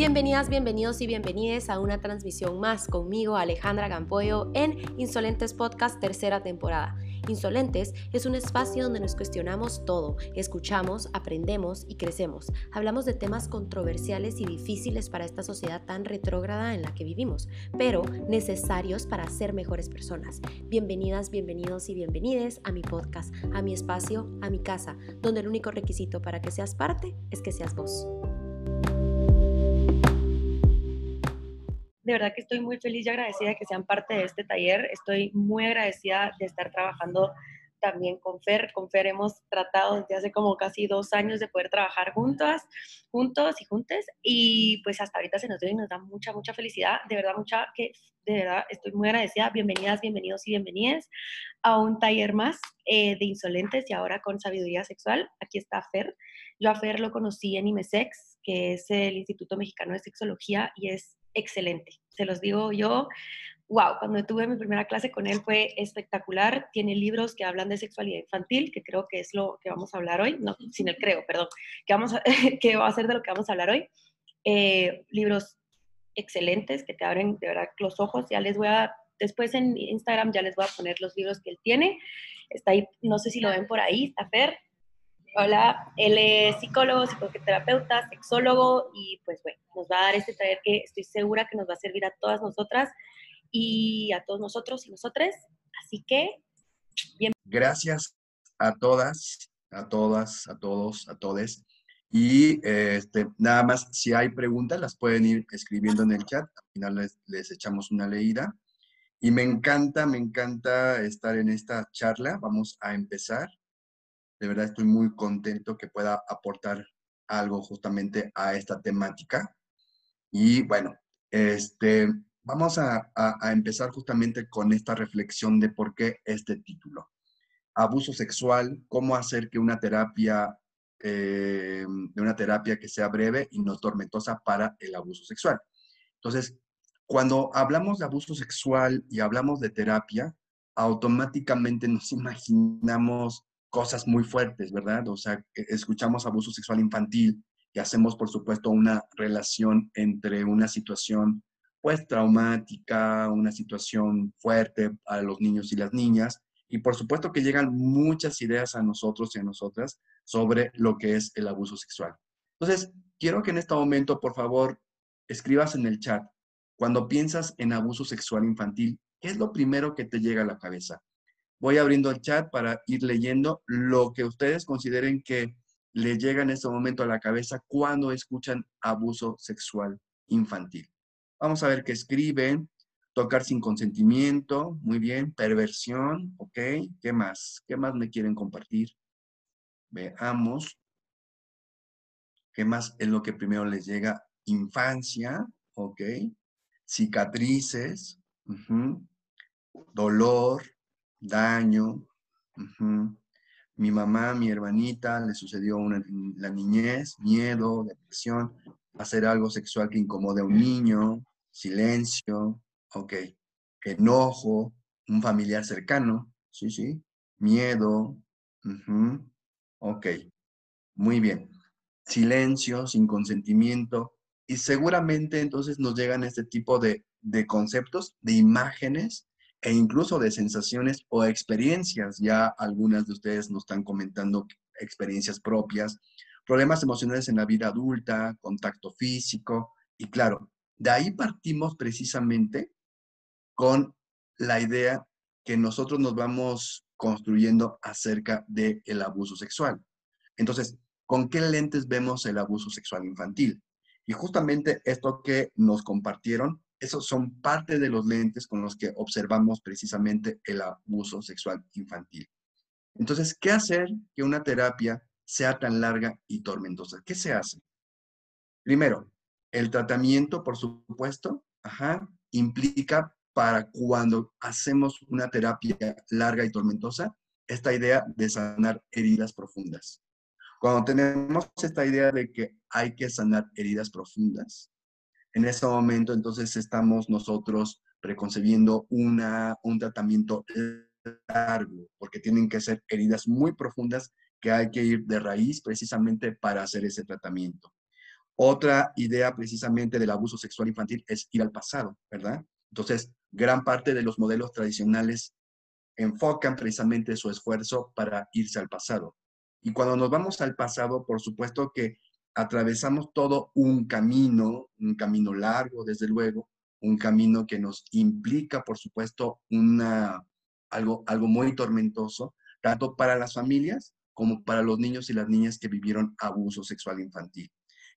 Bienvenidas, bienvenidos y bienvenides a una transmisión más conmigo, Alejandra Gampoyo, en Insolentes Podcast tercera temporada. Insolentes es un espacio donde nos cuestionamos todo, escuchamos, aprendemos y crecemos. Hablamos de temas controversiales y difíciles para esta sociedad tan retrógrada en la que vivimos, pero necesarios para ser mejores personas. Bienvenidas, bienvenidos y bienvenides a mi podcast, a mi espacio, a mi casa, donde el único requisito para que seas parte es que seas vos. De verdad que estoy muy feliz y agradecida de que sean parte de este taller. Estoy muy agradecida de estar trabajando también con Fer. Con Fer hemos tratado desde hace como casi dos años de poder trabajar juntas, juntos y juntes. Y pues hasta ahorita se nos dio y nos da mucha, mucha felicidad. De verdad, mucha, que de verdad estoy muy agradecida. Bienvenidas, bienvenidos y bienvenidas a un taller más eh, de insolentes y ahora con sabiduría sexual. Aquí está Fer. Yo a Fer lo conocí en IMESEX, que es el Instituto Mexicano de Sexología y es excelente. Se los digo yo, wow, cuando tuve mi primera clase con él fue espectacular. Tiene libros que hablan de sexualidad infantil, que creo que es lo que vamos a hablar hoy, no, sin el creo, perdón, que, vamos a, que va a ser de lo que vamos a hablar hoy. Eh, libros excelentes que te abren de verdad los ojos. Ya les voy a, después en Instagram ya les voy a poner los libros que él tiene. Está ahí, no sé si lo ven por ahí, está Hola, él es psicólogo, psicoterapeuta, sexólogo y pues bueno, nos va a dar este taller que estoy segura que nos va a servir a todas nosotras y a todos nosotros y nosotras. Así que, bien. Gracias a todas, a todas, a todos, a todes. Y este, nada más, si hay preguntas, las pueden ir escribiendo en el chat. Al final les, les echamos una leída. Y me encanta, me encanta estar en esta charla. Vamos a empezar. De verdad estoy muy contento que pueda aportar algo justamente a esta temática. Y bueno, este, vamos a, empezar justamente con esta reflexión de por qué este título. Abuso sexual, cómo hacer que una terapia, eh, de una terapia que sea breve y no tormentosa para el abuso sexual. Entonces, cuando hablamos de abuso sexual y hablamos de terapia, automáticamente nos imaginamos cosas muy fuertes, ¿verdad? O sea, escuchamos abuso sexual infantil y hacemos, por supuesto, una relación entre una situación, pues, traumática, una situación fuerte a los niños y las niñas, y por supuesto que llegan muchas ideas a nosotros y a nosotras sobre lo que es el abuso sexual. Entonces, quiero que en este momento, por favor, escribas en el chat, cuando piensas en abuso sexual infantil, ¿qué es lo primero que te llega a la cabeza? Voy abriendo el chat para ir leyendo lo que ustedes consideren que les llega en este momento a la cabeza cuando escuchan abuso sexual infantil. Vamos a ver qué escriben. Tocar sin consentimiento, muy bien. Perversión, ok. ¿Qué más? ¿Qué más me quieren compartir? Veamos. ¿Qué más es lo que primero les llega? Infancia, ok. Cicatrices, dolor, daño. Mi mamá, mi hermanita, le sucedió una, la niñez, miedo, depresión, hacer algo sexual que incomode a un niño, silencio, ok, enojo, un familiar cercano, sí, sí, miedo, ok, muy bien, silencio, sin consentimiento, y seguramente entonces nos llegan este tipo de, de conceptos, de imágenes e incluso de sensaciones o experiencias. Ya algunas de ustedes nos están comentando experiencias propias, problemas emocionales en la vida adulta, contacto físico, y claro, de ahí partimos precisamente con la idea que nosotros nos vamos construyendo acerca del el abuso sexual. Entonces, ¿con qué lentes vemos el abuso sexual infantil? Y justamente esto que nos compartieron esos son parte de los lentes con los que observamos precisamente el abuso sexual infantil. Entonces, ¿qué hacer que una terapia sea tan larga y tormentosa? ¿Qué se hace? Primero, el tratamiento, por supuesto, implica para cuando hacemos una terapia larga y tormentosa, esta idea de sanar heridas profundas. Cuando tenemos esta idea de que hay que sanar heridas profundas, en ese momento entonces estamos nosotros preconcebiendo una, un tratamiento largo, porque tienen que ser heridas muy profundas que hay que ir de raíz precisamente para hacer ese tratamiento. Otra idea precisamente del abuso sexual infantil es ir al pasado, ¿verdad? Entonces, gran parte de los modelos tradicionales enfocan precisamente su esfuerzo para irse al pasado. Y cuando nos vamos al pasado, por supuesto que atravesamos todo un camino, un camino largo, desde luego, un camino que nos implica, por supuesto, una, algo, algo muy tormentoso, tanto para las familias como para los niños y las niñas que vivieron abuso sexual infantil.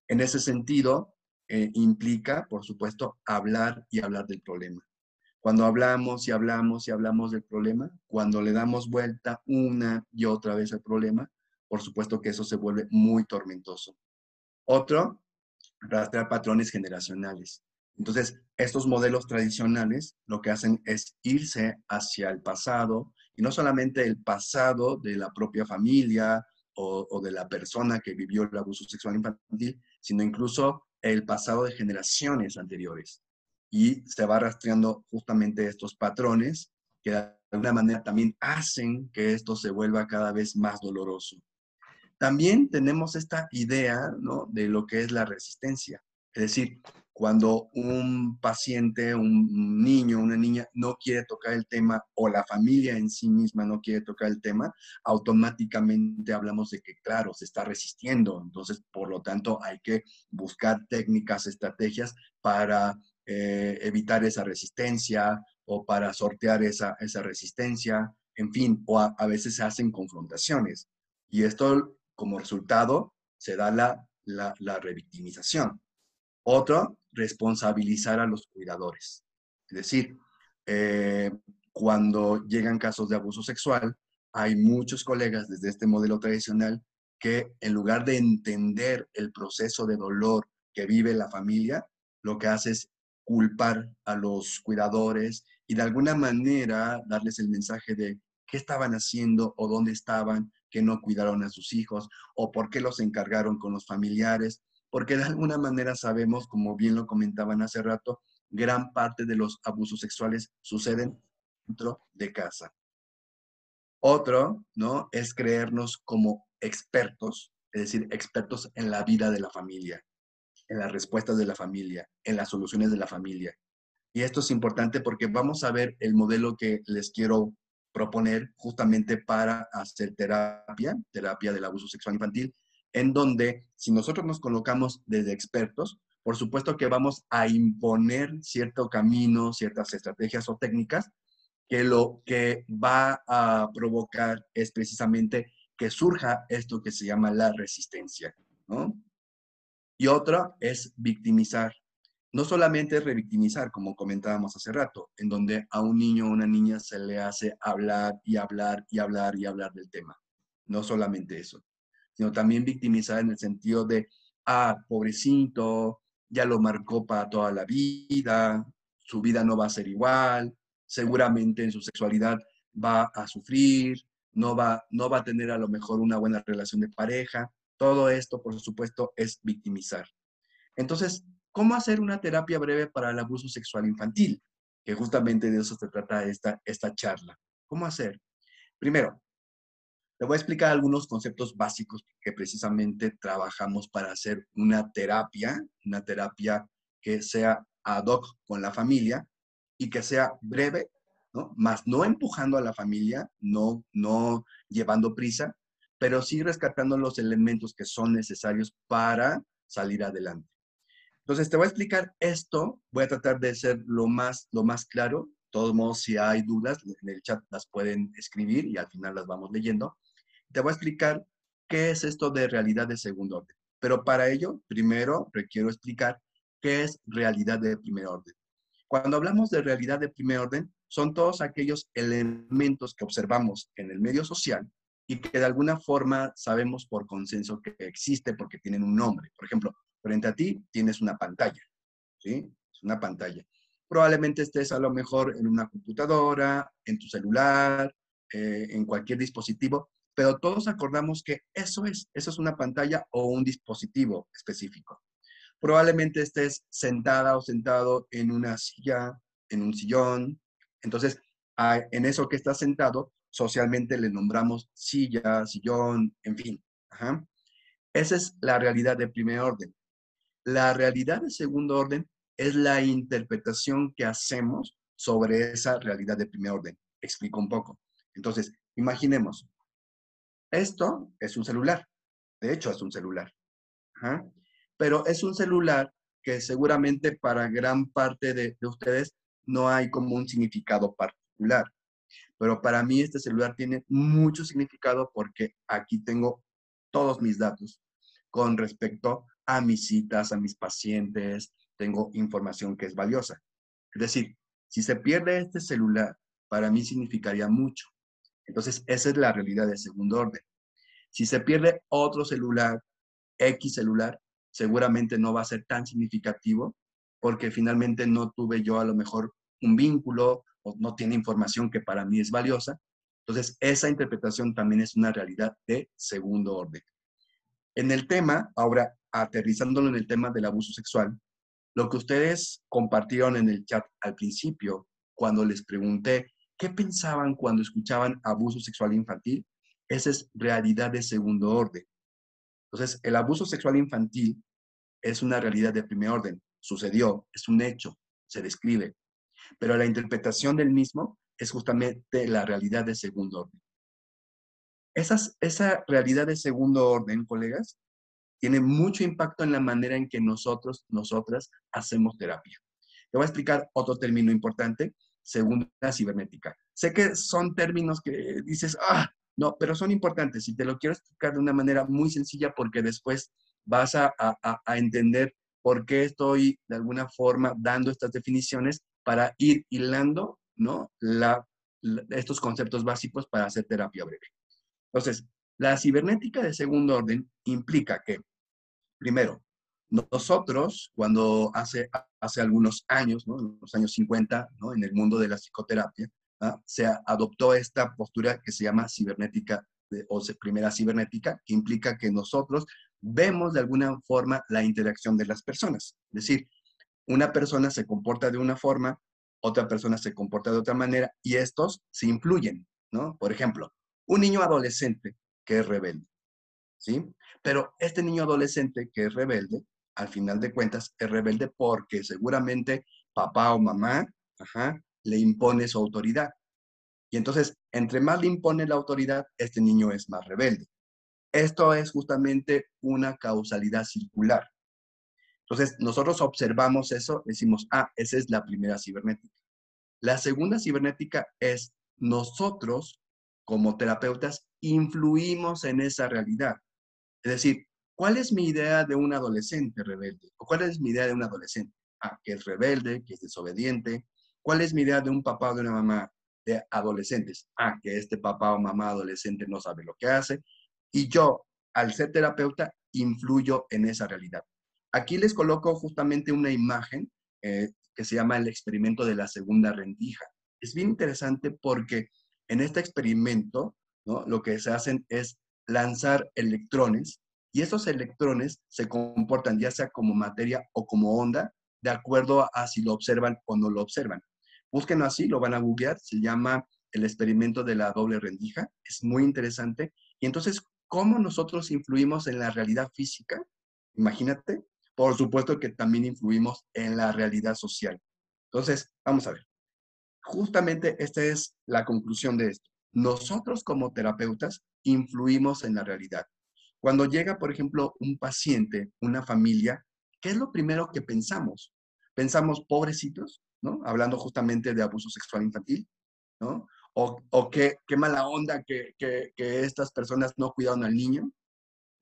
En ese sentido, eh, implica, por supuesto, hablar y hablar del problema. Cuando hablamos y hablamos y hablamos del problema, cuando le damos vuelta una y otra vez al problema, por supuesto que eso se vuelve muy tormentoso. Otro, rastrear patrones generacionales. Entonces, estos modelos tradicionales lo que hacen es irse hacia el pasado, y no solamente el pasado de la propia familia o, de la persona que vivió el abuso sexual infantil, sino incluso el pasado de generaciones anteriores. Y se va rastreando justamente estos patrones que de alguna manera también hacen que esto se vuelva cada vez más doloroso. También tenemos esta idea de lo que es la resistencia. Es decir, cuando un paciente, un niño, una niña no quiere tocar el tema o la familia en sí misma no quiere tocar el tema, automáticamente hablamos de que, claro, se está resistiendo. Entonces, por lo tanto, hay que buscar técnicas, estrategias para eh, evitar esa resistencia o para sortear esa, esa resistencia, en fin, o a, a veces se hacen confrontaciones. Y esto, como resultado, se da la, la, la revictimización. Otro, responsabilizar a los cuidadores. Es decir, eh, cuando llegan casos de abuso sexual, hay muchos colegas desde este modelo tradicional que en lugar de entender el proceso de dolor que vive la familia, lo que hace es culpar a los cuidadores y de alguna manera darles el mensaje de qué estaban haciendo o dónde estaban, que no cuidaron a sus hijos o por qué los encargaron con los familiares porque de alguna manera sabemos, como bien lo comentaban hace rato, gran parte de los abusos sexuales suceden dentro de casa. Otro, ¿no? Es creernos como expertos, es decir, expertos en la vida de la familia, en las respuestas de la familia, en las soluciones de la familia. Y esto es importante porque vamos a ver el modelo que les quiero proponer justamente para hacer terapia, terapia del abuso sexual infantil, en donde si nosotros nos colocamos desde expertos, por supuesto que vamos a imponer cierto camino, ciertas estrategias o técnicas que lo que va a provocar es precisamente que surja esto que se llama la resistencia, ¿no? Y otra es victimizar. No solamente es revictimizar, como comentábamos hace rato, en donde a un niño o una niña se le hace hablar y hablar y hablar y hablar del tema. No solamente eso sino también victimizar en el sentido de, ah, pobrecito, ya lo marcó para toda la vida, su vida no va a ser igual, seguramente en su sexualidad va a sufrir, no va, no va a tener a lo mejor una buena relación de pareja. Todo esto, por supuesto, es victimizar. Entonces, ¿cómo hacer una terapia breve para el abuso sexual infantil? Que justamente de eso se trata esta, esta charla. ¿Cómo hacer? Primero, te voy a explicar algunos conceptos básicos que precisamente trabajamos para hacer una terapia, una terapia que sea ad hoc con la familia y que sea breve, ¿no? Más no empujando a la familia, no, no llevando prisa, pero sí rescatando los elementos que son necesarios para salir adelante. Entonces, te voy a explicar esto, voy a tratar de ser lo más, lo más claro. De todos modos, si hay dudas, en el chat las pueden escribir y al final las vamos leyendo te voy a explicar qué es esto de realidad de segundo orden. Pero para ello, primero requiero explicar qué es realidad de primer orden. Cuando hablamos de realidad de primer orden, son todos aquellos elementos que observamos en el medio social y que de alguna forma sabemos por consenso que existe porque tienen un nombre. Por ejemplo, frente a ti tienes una pantalla, ¿sí? Es una pantalla. Probablemente estés a lo mejor en una computadora, en tu celular, eh, en cualquier dispositivo, pero todos acordamos que eso es, eso es una pantalla o un dispositivo específico. Probablemente estés sentada o sentado en una silla, en un sillón. Entonces, en eso que estás sentado, socialmente le nombramos silla, sillón, en fin. Esa es la realidad de primer orden. La realidad de segundo orden es la interpretación que hacemos sobre esa realidad de primer orden. Explico un poco. Entonces, imaginemos, esto es un celular. De hecho, es un celular. Pero es un celular que seguramente para gran parte de, de ustedes no hay como un significado particular. Pero para mí este celular tiene mucho significado porque aquí tengo todos mis datos con respecto a mis citas, a mis pacientes, tengo información que es valiosa. Es decir, si se pierde este celular, para mí significaría mucho. Entonces, esa es la realidad de segundo orden. Si se pierde otro celular, X celular, seguramente no va a ser tan significativo porque finalmente no tuve yo a lo mejor un vínculo o no tiene información que para mí es valiosa. Entonces, esa interpretación también es una realidad de segundo orden. En el tema, ahora aterrizándolo en el tema del abuso sexual, lo que ustedes compartieron en el chat al principio, cuando les pregunté qué pensaban cuando escuchaban abuso sexual infantil, esa es realidad de segundo orden. Entonces, el abuso sexual infantil es una realidad de primer orden, sucedió, es un hecho, se describe, pero la interpretación del mismo es justamente la realidad de segundo orden. esa realidad de segundo orden, colegas, tiene mucho impacto en la manera en que nosotros, nosotras, hacemos terapia. Te voy a explicar otro término importante, segunda cibernética. Sé que son términos que dices, ah, no, pero son importantes y te lo quiero explicar de una manera muy sencilla porque después vas a, a entender por qué estoy de alguna forma dando estas definiciones para ir hilando, ¿no? La, estos conceptos básicos para hacer terapia breve. Entonces, la cibernética de segundo orden implica que, primero, nosotros, cuando hace, hace algunos años, en los años 50, ¿no? en el mundo de la psicoterapia, ¿ah? se adoptó esta postura que se llama cibernética o primera cibernética, que implica que nosotros vemos de alguna forma la interacción de las personas. Es decir, una persona se comporta de una forma, otra persona se comporta de otra manera y estos se influyen, ¿no? Por ejemplo, un niño adolescente que es rebelde, ¿sí? Pero este niño adolescente que es rebelde, al final de cuentas, es rebelde porque seguramente papá o mamá le impone su autoridad. Y entonces, entre más le impone la autoridad, este niño es más rebelde. Esto es justamente una causalidad circular. Entonces, nosotros observamos eso, decimos, ah, esa es la primera cibernética. La segunda cibernética es nosotros, como terapeutas, influimos en esa realidad. Es decir, ¿cuál es mi idea de un adolescente rebelde? ¿O cuál es mi idea de un adolescente? Ah, que es rebelde, que es desobediente. ¿Cuál es mi idea de un papá o de una mamá de adolescentes? Ah, que este papá o mamá adolescente no sabe lo que hace. Y yo, al ser terapeuta, influyo en esa realidad. Aquí les coloco justamente una imagen eh, que se llama el experimento de la segunda rendija. Es bien interesante porque en este experimento ¿no? lo que se hacen es lanzar electrones y esos electrones se comportan ya sea como materia o como onda de acuerdo a si lo observan o no lo observan. Búsquenlo así, lo van a googlear, se llama el experimento de la doble rendija, es muy interesante. Y entonces, ¿cómo nosotros influimos en la realidad física? Imagínate, por supuesto que también influimos en la realidad social. Entonces, vamos a ver. Justamente esta es la conclusión de esto. Nosotros como terapeutas influimos en la realidad. Cuando llega, por ejemplo, un paciente, una familia, ¿qué es lo primero que pensamos? Pensamos, pobrecitos, ¿no? Hablando justamente de abuso sexual infantil, ¿no? O, qué, mala onda que, que estas personas no cuidaron al niño,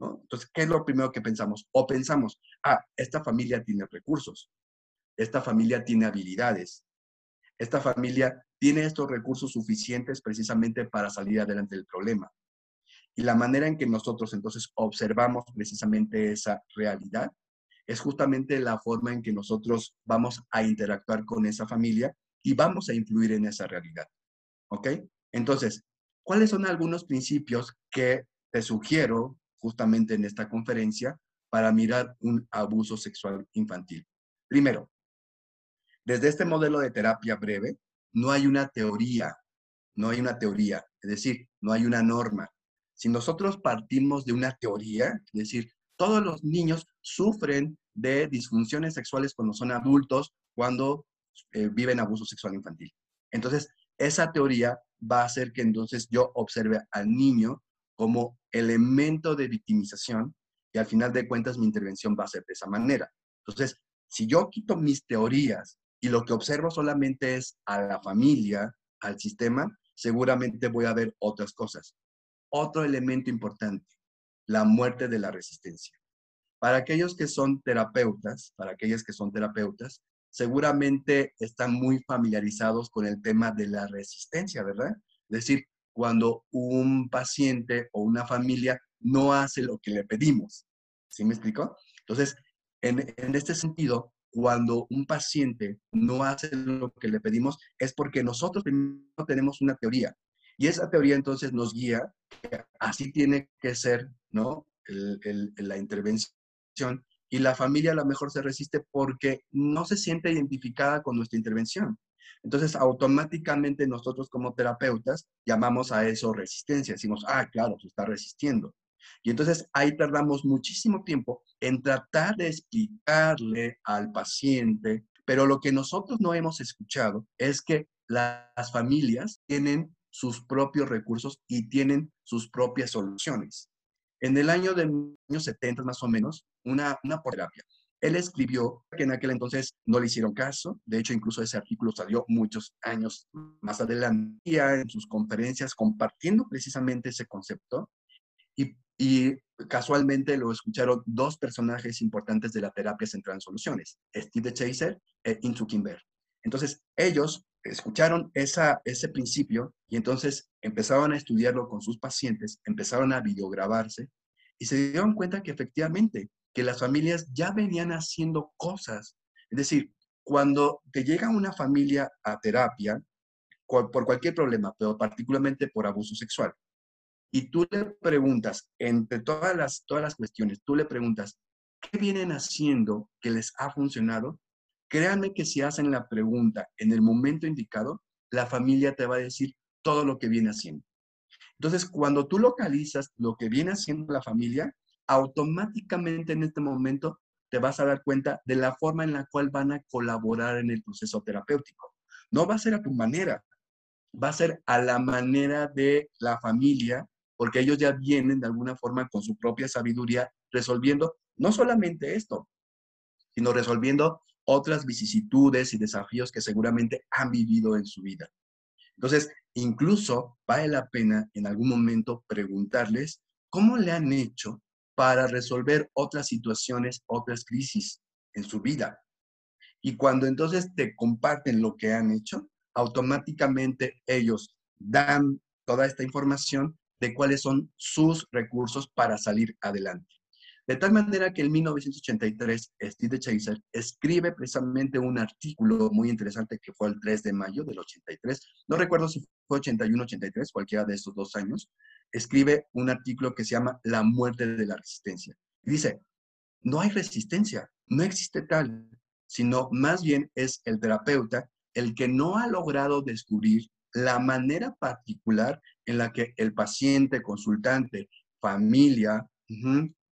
entonces, ¿qué es lo primero que pensamos? O pensamos, ah, esta familia tiene recursos, esta familia tiene habilidades, esta familia tiene estos recursos suficientes precisamente para salir adelante del problema. Y la manera en que nosotros entonces observamos precisamente esa realidad es justamente la forma en que nosotros vamos a interactuar con esa familia y vamos a influir en esa realidad. ¿Ok? Entonces, ¿cuáles son algunos principios que te sugiero justamente en esta conferencia para mirar un abuso sexual infantil. Primero, desde este modelo de terapia breve, no hay una teoría, no hay una teoría, es decir, no hay una norma. Si nosotros partimos de una teoría, es decir, todos los niños sufren de disfunciones sexuales cuando son adultos, cuando eh, viven abuso sexual infantil. Entonces, esa teoría va a hacer que entonces yo observe al niño como elemento de victimización y al final de cuentas mi intervención va a ser de esa manera. Entonces, si yo quito mis teorías y lo que observo solamente es a la familia, al sistema, seguramente voy a ver otras cosas. Otro elemento importante, la muerte de la resistencia. Para aquellos que son terapeutas, para aquellas que son terapeutas, seguramente están muy familiarizados con el tema de la resistencia, ¿verdad? Es decir, cuando un paciente o una familia no hace lo que le pedimos. ¿Sí me explico? Entonces, en, en este sentido, cuando un paciente no hace lo que le pedimos, es porque nosotros primero tenemos una teoría. Y esa teoría entonces nos guía, así tiene que ser, ¿no? la intervención. Y la familia a lo mejor se resiste porque no se siente identificada con nuestra intervención. Entonces, automáticamente nosotros como terapeutas llamamos a eso resistencia. Decimos, ah, claro, tú estás resistiendo. Y entonces ahí tardamos muchísimo tiempo en tratar de explicarle al paciente, pero lo que nosotros no hemos escuchado es que las familias tienen sus propios recursos y tienen sus propias soluciones. En el año de años 70 más o menos, una, una terapia. Él escribió que en aquel entonces no le hicieron caso, de hecho incluso ese artículo salió muchos años más adelante en sus conferencias compartiendo precisamente ese concepto y, y casualmente lo escucharon dos personajes importantes de la terapia central en soluciones, Steve Chaser e Insu Kimber. Entonces, ellos escucharon esa, ese principio y entonces empezaron a estudiarlo con sus pacientes, empezaron a videograbarse y se dieron cuenta que efectivamente que las familias ya venían haciendo cosas. Es decir, cuando te llega una familia a terapia por cualquier problema, pero particularmente por abuso sexual, y tú le preguntas, entre todas las, todas las cuestiones, tú le preguntas, ¿qué vienen haciendo que les ha funcionado? Créanme que si hacen la pregunta en el momento indicado, la familia te va a decir todo lo que viene haciendo. Entonces, cuando tú localizas lo que viene haciendo la familia, automáticamente en este momento te vas a dar cuenta de la forma en la cual van a colaborar en el proceso terapéutico. No va a ser a tu manera, va a ser a la manera de la familia porque ellos ya vienen de alguna forma con su propia sabiduría resolviendo no solamente esto, sino resolviendo otras vicisitudes y desafíos que seguramente han vivido en su vida. Entonces, incluso vale la pena en algún momento preguntarles cómo le han hecho para resolver otras situaciones, otras crisis en su vida. Y cuando entonces te comparten lo que han hecho, automáticamente ellos dan toda esta información de cuáles son sus recursos para salir adelante. De tal manera que en 1983, Steve Chaser escribe precisamente un artículo muy interesante que fue el 3 de mayo del 83. No recuerdo si fue 81 83, cualquiera de estos dos años. Escribe un artículo que se llama La muerte de la resistencia. dice, no hay resistencia, no existe tal, sino más bien es el terapeuta el que no ha logrado descubrir la manera particular en la que el paciente, consultante, familia,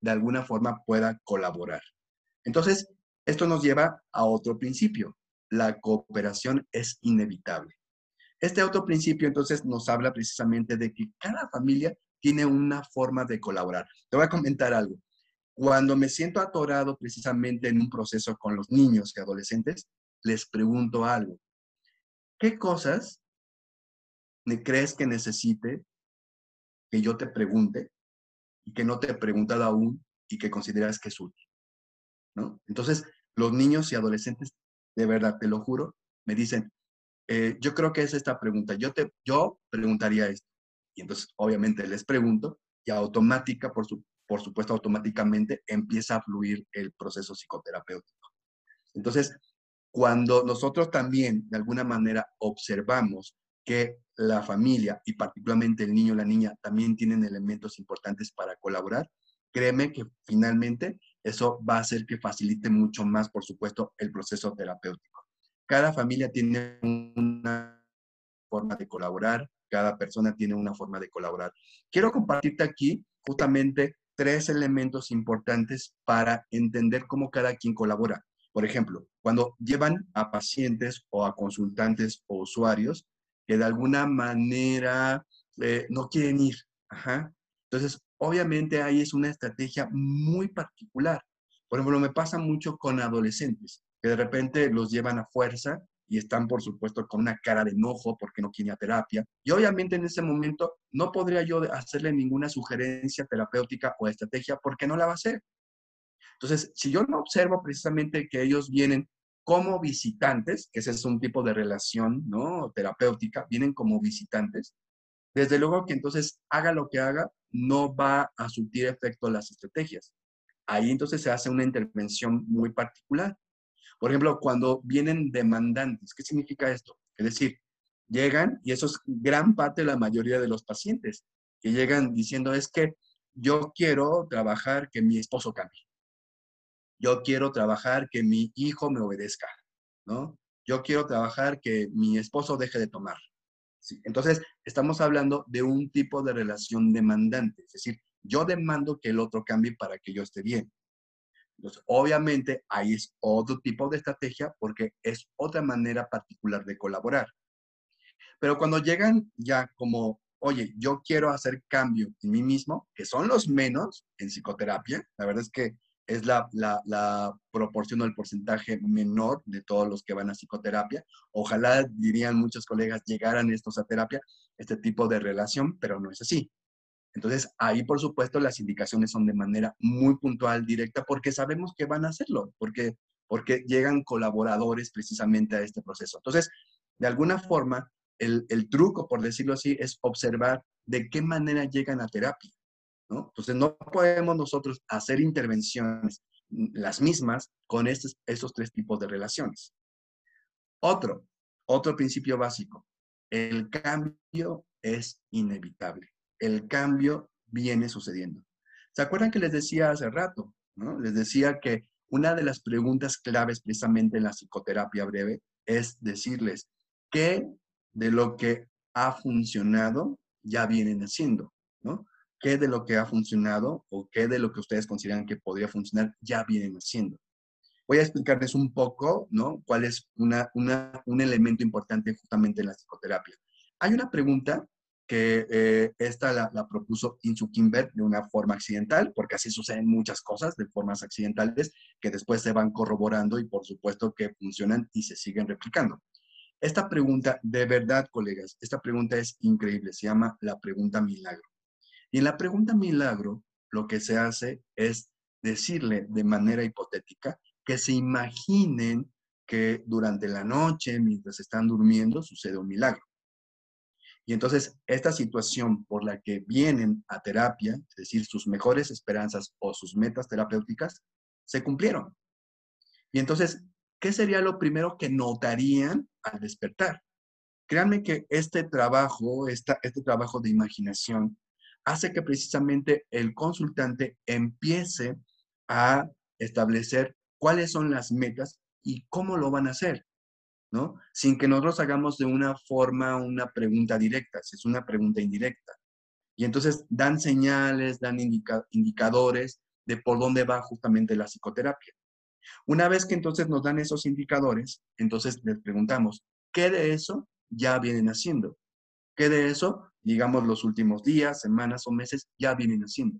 de alguna forma pueda colaborar. Entonces, esto nos lleva a otro principio. La cooperación es inevitable. Este otro principio entonces nos habla precisamente de que cada familia tiene una forma de colaborar. Te voy a comentar algo. Cuando me siento atorado precisamente en un proceso con los niños y adolescentes, les pregunto algo. ¿Qué cosas crees que necesite que yo te pregunte y que no te he preguntado aún y que consideras que es útil? ¿no? Entonces, los niños y adolescentes, de verdad, te lo juro, me dicen, eh, yo creo que es esta pregunta, yo, te, yo preguntaría esto. Y entonces, obviamente, les pregunto y automática, por, su, por supuesto, automáticamente empieza a fluir el proceso psicoterapéutico. Entonces, cuando nosotros también, de alguna manera, observamos que la familia y particularmente el niño o la niña también tienen elementos importantes para colaborar, créeme que finalmente eso va a hacer que facilite mucho más, por supuesto, el proceso terapéutico. Cada familia tiene una forma de colaborar, cada persona tiene una forma de colaborar. Quiero compartirte aquí justamente tres elementos importantes para entender cómo cada quien colabora. Por ejemplo, cuando llevan a pacientes o a consultantes o usuarios que de alguna manera eh, no quieren ir. Entonces, obviamente ahí es una estrategia muy particular. Por ejemplo, me pasa mucho con adolescentes, que de repente los llevan a fuerza y están, por supuesto, con una cara de enojo porque no quieren terapia. Y obviamente en ese momento no podría yo hacerle ninguna sugerencia terapéutica o estrategia porque no la va a hacer. Entonces, si yo no observo precisamente que ellos vienen como visitantes, que ese es un tipo de relación ¿no? terapéutica, vienen como visitantes, desde luego que entonces haga lo que haga, no va a surtir efecto las estrategias. Ahí entonces se hace una intervención muy particular. Por ejemplo, cuando vienen demandantes, ¿qué significa esto? Es decir, llegan, y eso es gran parte de la mayoría de los pacientes, que llegan diciendo es que yo quiero trabajar que mi esposo cambie. Yo quiero trabajar que mi hijo me obedezca, ¿no? Yo quiero trabajar que mi esposo deje de tomar. Entonces, estamos hablando de un tipo de relación demandante, es decir, yo demando que el otro cambie para que yo esté bien. Entonces, obviamente, ahí es otro tipo de estrategia porque es otra manera particular de colaborar. Pero cuando llegan ya como, oye, yo quiero hacer cambio en mí mismo, que son los menos en psicoterapia, la verdad es que es la, la, proporción o el porcentaje menor de todos los que van a psicoterapia. Ojalá, dirían muchos colegas, llegaran estos a terapia, este tipo de relación, pero no es así. Entonces, ahí, por supuesto, las indicaciones son de manera muy puntual, directa, porque sabemos que van a hacerlo, porque, porque llegan colaboradores precisamente a este proceso. Entonces, de alguna forma, el, el truco, por decirlo así, es observar de qué manera llegan a terapia. Entonces no podemos nosotros hacer intervenciones mm, las mismas con estos, estos tres tipos de relaciones. Otro, otro principio básico, el cambio es inevitable. El cambio viene sucediendo. ¿Se acuerdan que les decía hace rato? Les decía que una de las preguntas claves precisamente en la psicoterapia breve es decirles qué de lo que ha funcionado ya vienen haciendo, ¿no? Qué de lo que ha funcionado o qué de lo que ustedes consideran que podría funcionar ya vienen haciendo. Voy a explicarles un poco, ¿no? Cuál es una, un elemento importante justamente en la psicoterapia. Hay una pregunta que eh, esta la, propuso Insu Kimber de una forma accidental, porque así suceden muchas cosas de formas accidentales que después se van corroborando y por supuesto que funcionan y se siguen replicando. Esta pregunta, de verdad, colegas, esta pregunta es increíble, se llama la pregunta milagro. Y en la pregunta milagro, lo que se hace es decirle de manera hipotética que se imaginen que durante la noche, mientras están durmiendo, sucede un milagro. Y entonces, esta situación por la que vienen a terapia, es decir, sus mejores esperanzas o sus metas terapéuticas, se cumplieron. Y entonces, ¿qué sería lo primero que notarían al despertar? Créanme que este trabajo, este trabajo de imaginación, hace que precisamente el consultante empiece a establecer cuáles son las metas y cómo lo van a hacer, ¿no? Sin que nosotros hagamos de una forma una pregunta directa, es una pregunta indirecta. Y entonces dan señales, dan indicadores de por dónde va justamente la psicoterapia. Una vez que entonces nos dan esos indicadores, entonces les preguntamos, ¿qué de eso ya vienen haciendo? ¿Qué de eso digamos, los últimos días, semanas o meses ya vienen haciendo.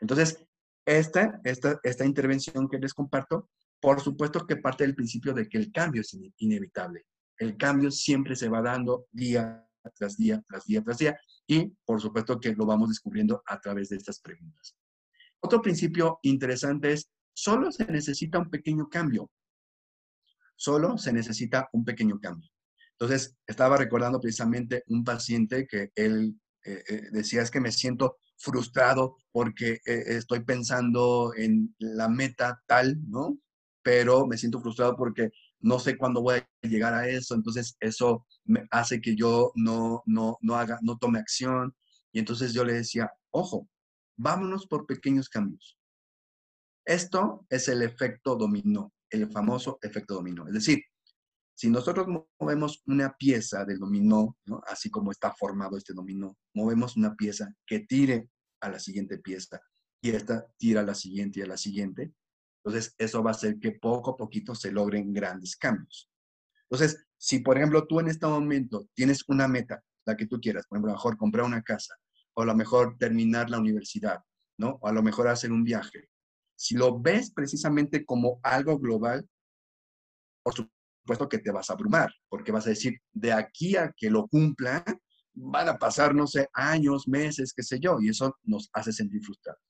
Entonces, esta, esta, esta intervención que les comparto, por supuesto que parte del principio de que el cambio es inevitable. El cambio siempre se va dando día tras día, tras día, tras día, y por supuesto que lo vamos descubriendo a través de estas preguntas. Otro principio interesante es, solo se necesita un pequeño cambio. Solo se necesita un pequeño cambio. Entonces, estaba recordando precisamente un paciente que él eh, eh, decía, es que me siento frustrado porque eh, estoy pensando en la meta tal, ¿no? Pero me siento frustrado porque no sé cuándo voy a llegar a eso, entonces eso me hace que yo no, no, no haga, no tome acción. Y entonces yo le decía, ojo, vámonos por pequeños cambios. Esto es el efecto dominó, el famoso efecto dominó. Es decir, si nosotros movemos una pieza del dominó, así como está formado este dominó, movemos una pieza que tire a la siguiente pieza y esta tira a la siguiente y a la siguiente. Entonces, eso va a hacer que poco a poquito se logren grandes cambios. Entonces, si por ejemplo tú en este momento tienes una meta, la que tú quieras, por ejemplo, a lo mejor comprar una casa, o a lo mejor terminar la universidad, ¿no? O a lo mejor hacer un viaje. Si lo ves precisamente como algo global, por supuesto que te vas a abrumar, porque vas a decir, de aquí a que lo cumpla, van a pasar, no sé, años, meses, qué sé yo, y eso nos hace sentir frustrados.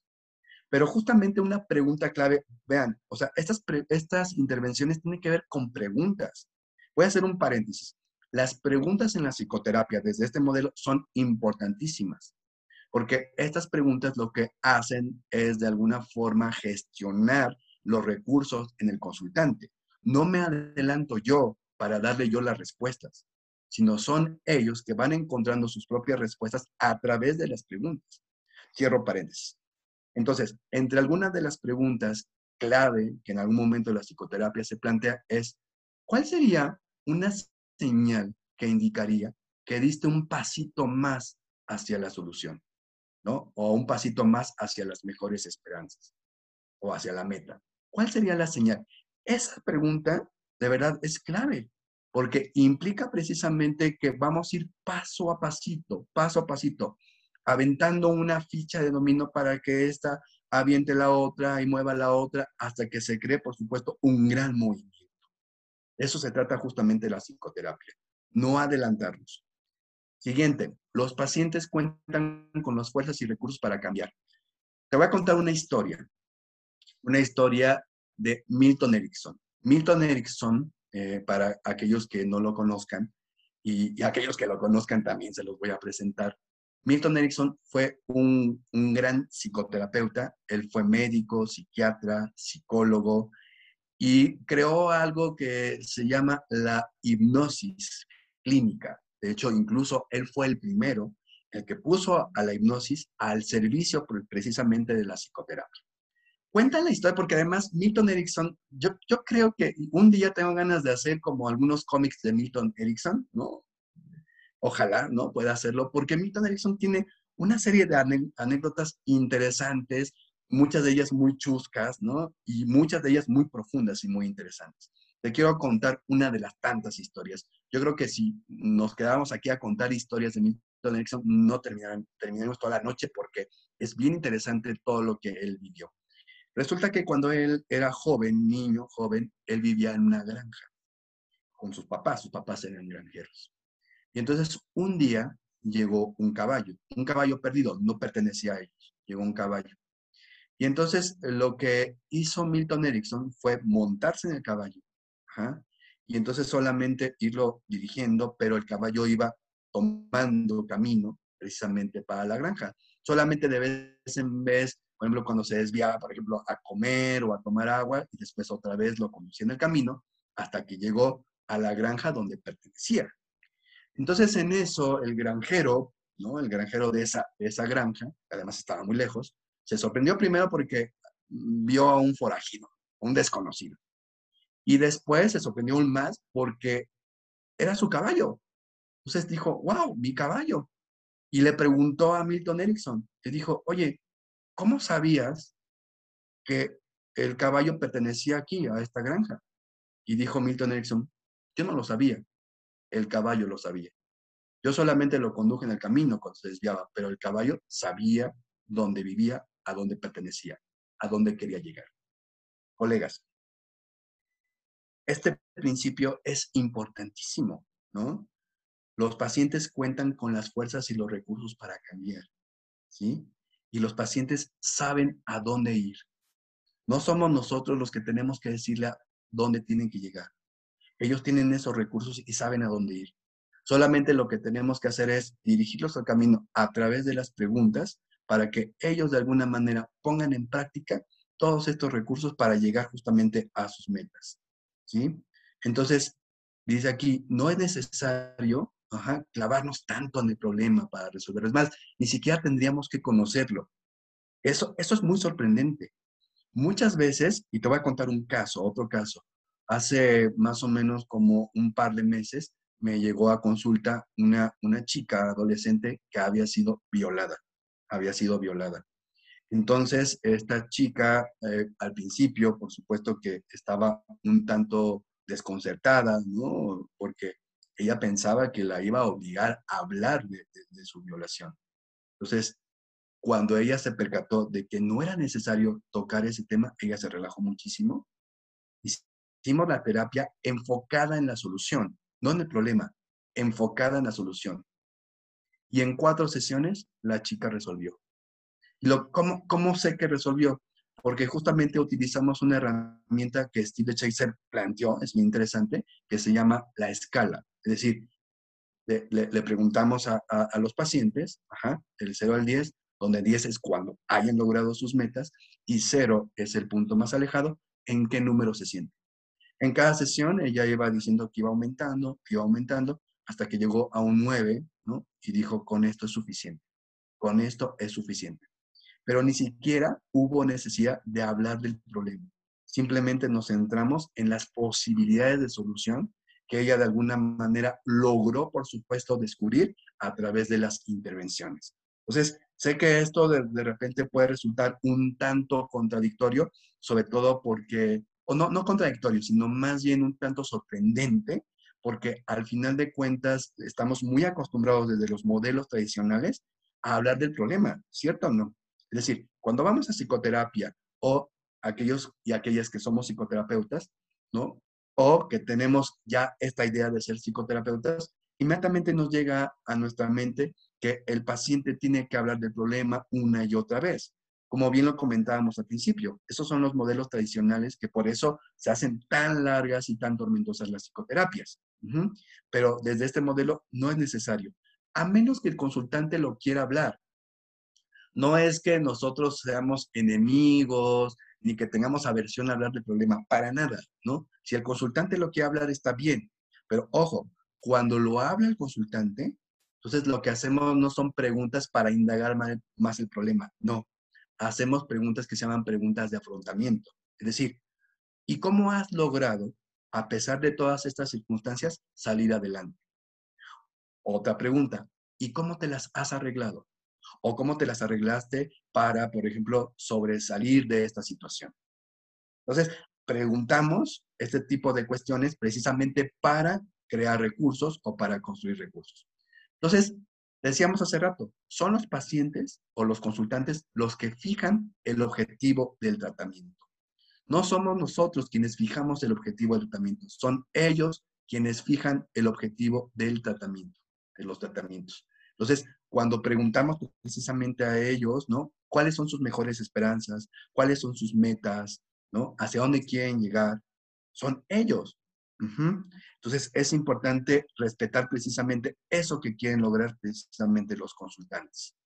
Pero justamente una pregunta clave, vean, o sea, estas, estas intervenciones tienen que ver con preguntas. Voy a hacer un paréntesis. Las preguntas en la psicoterapia desde este modelo son importantísimas, porque estas preguntas lo que hacen es de alguna forma gestionar los recursos en el consultante. No me adelanto yo para darle yo las respuestas, sino son ellos que van encontrando sus propias respuestas a través de las preguntas. Cierro paréntesis. Entonces, entre algunas de las preguntas clave que en algún momento la psicoterapia se plantea es, ¿cuál sería una señal que indicaría que diste un pasito más hacia la solución, ¿no? O un pasito más hacia las mejores esperanzas o hacia la meta. ¿Cuál sería la señal? Esa pregunta de verdad es clave porque implica precisamente que vamos a ir paso a pasito, paso a pasito, aventando una ficha de dominó para que esta aviente la otra y mueva la otra hasta que se cree, por supuesto, un gran movimiento. Eso se trata justamente de la psicoterapia, no adelantarnos. Siguiente, los pacientes cuentan con las fuerzas y recursos para cambiar. Te voy a contar una historia, una historia de Milton Erickson. Milton Erickson, eh, para aquellos que no lo conozcan, y, y, aquellos que lo conozcan también se los voy a presentar. Milton Erickson fue un, un gran psicoterapeuta, él fue médico, psiquiatra, psicólogo, y creó algo que se llama la hipnosis clínica. De hecho, incluso él fue el primero el que puso a la hipnosis al servicio precisamente de la psicoterapia. Cuenta la historia porque además Milton Erickson, yo, creo que un día tengo ganas de hacer como algunos cómics de Milton Erickson, ¿no? Ojalá, ¿no? Pueda hacerlo porque Milton Erickson tiene una serie de anécdotas interesantes muchas de ellas muy chuscas, ¿no? Y muchas de ellas muy profundas y muy interesantes. Te quiero contar una de las tantas historias. Yo creo que si nos quedáramos aquí a contar historias de Milton Erickson, no terminaremos toda la noche porque es bien interesante todo lo que él vivió. Resulta que cuando él era joven, niño, joven, él vivía en una granja con sus papás. Sus papás eran granjeros. Y entonces un día llegó un caballo, un caballo perdido, no pertenecía a ellos. Llegó un caballo. Y entonces lo que hizo Milton Erickson fue montarse en el caballo. Y entonces solamente irlo dirigiendo, pero el caballo iba tomando camino precisamente para la granja. Solamente de vez en vez, por ejemplo, cuando se desviaba, por ejemplo, a comer o a tomar agua, y después otra vez lo conducía en el camino hasta que llegó a la granja donde pertenecía. Entonces, en eso, el granjero, ¿no? El granjero de esa, de esa granja, que además estaba muy lejos, se sorprendió primero porque vio a un forajido, un desconocido. Y después se sorprendió aún más porque era su caballo. Entonces dijo, wow, mi caballo. Y le preguntó a Milton Erickson, le dijo, oye, ¿cómo sabías que el caballo pertenecía aquí, a esta granja? Y dijo Milton Erickson, yo no lo sabía, el caballo lo sabía. Yo solamente lo conduje en el camino cuando se desviaba, pero el caballo sabía dónde vivía a dónde pertenecía, a dónde quería llegar. Colegas, este principio es importantísimo, ¿no? Los pacientes cuentan con las fuerzas y los recursos para cambiar, ¿sí? Y los pacientes saben a dónde ir. No somos nosotros los que tenemos que decirle a dónde tienen que llegar. Ellos tienen esos recursos y saben a dónde ir. Solamente lo que tenemos que hacer es dirigirlos al camino a través de las preguntas para que ellos de alguna manera pongan en práctica todos estos recursos para llegar justamente a sus metas. ¿sí? Entonces, dice aquí, no es necesario clavarnos tanto en el problema para resolverlo. Es más, ni siquiera tendríamos que conocerlo. Eso, eso es muy sorprendente. Muchas veces, y te voy a contar un caso, otro caso, hace más o menos como un par de meses me llegó a consulta una, una chica adolescente que había sido violada había sido violada. Entonces, esta chica eh, al principio, por supuesto que estaba un tanto desconcertada, ¿no? Porque ella pensaba que la iba a obligar a hablar de, su violación. Entonces, cuando ella se percató de que no era necesario tocar ese tema, ella se relajó muchísimo. Hicimos la terapia enfocada en la solución, no en el problema, enfocada en la solución. Y en cuatro sesiones la chica resolvió. Lo, ¿cómo, ¿Cómo sé que resolvió? Porque justamente utilizamos una herramienta que Steve Chaser planteó, es muy interesante, que se llama la escala. Es decir, le, preguntamos a, los pacientes, ajá, del 0 al 10, donde 10 es cuando hayan logrado sus metas y 0 es el punto más alejado, ¿en qué número se siente? En cada sesión ella iba diciendo que iba aumentando, que iba aumentando, hasta que llegó a un 9, ¿no? Y dijo, con esto es suficiente, con esto es suficiente. Pero ni siquiera hubo necesidad de hablar del problema. Simplemente nos centramos en las posibilidades de solución que ella de alguna manera logró, por supuesto, descubrir a través de las intervenciones. Entonces, sé que esto de, repente puede resultar un tanto contradictorio, sobre todo porque, o no, no contradictorio, sino más bien un tanto sorprendente, porque al final de cuentas estamos muy acostumbrados desde los modelos tradicionales a hablar del problema, ¿cierto o no? Es decir, cuando vamos a psicoterapia o aquellos y aquellas que somos psicoterapeutas, ¿no? O que tenemos ya esta idea de ser psicoterapeutas, inmediatamente nos llega a nuestra mente que el paciente tiene que hablar del problema una y otra vez. Como bien lo comentábamos al principio, esos son los modelos tradicionales que por eso se hacen tan largas y tan tormentosas las psicoterapias. Pero desde este modelo no es necesario, a menos que el consultante lo quiera hablar. No es que nosotros seamos enemigos, ni que tengamos aversión a hablar del problema, para nada, ¿no? Si el consultante lo quiere hablar, está bien, pero ojo, cuando lo habla el consultante, entonces lo que hacemos no son preguntas para indagar más el problema, no, hacemos preguntas que se llaman preguntas de afrontamiento. Es decir, ¿y cómo has logrado, a pesar de todas estas circunstancias, salir adelante? Otra pregunta, ¿y cómo te las has arreglado? O cómo te las arreglaste para, por ejemplo, sobresalir de esta situación. Entonces, preguntamos este tipo de cuestiones precisamente para crear recursos o para construir recursos. Entonces, decíamos hace rato, son los pacientes o los consultantes los que fijan el objetivo del tratamiento. No somos nosotros quienes fijamos el objetivo del tratamiento, son ellos quienes fijan el objetivo del tratamiento, de los tratamientos. Entonces, cuando preguntamos precisamente a ellos, ¿no? ¿Cuáles son sus mejores esperanzas? ¿Cuáles son sus metas? ¿No? ¿Hacia dónde quieren llegar? Son ellos. Entonces, es importante respetar precisamente eso que quieren lograr precisamente los consultantes.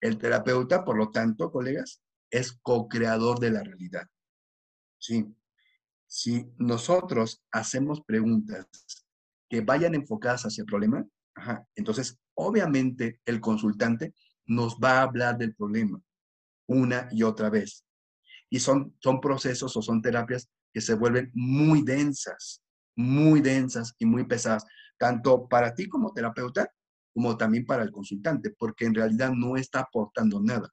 El terapeuta, por lo tanto, colegas, es co-creador de la realidad. Sí. Si nosotros hacemos preguntas que vayan enfocadas hacia el problema, entonces obviamente el consultante nos va a hablar del problema una y otra vez. Y son, son procesos o son terapias que se vuelven muy densas, muy densas y muy pesadas, tanto para ti como terapeuta, como también para el consultante, porque en realidad no está aportando nada.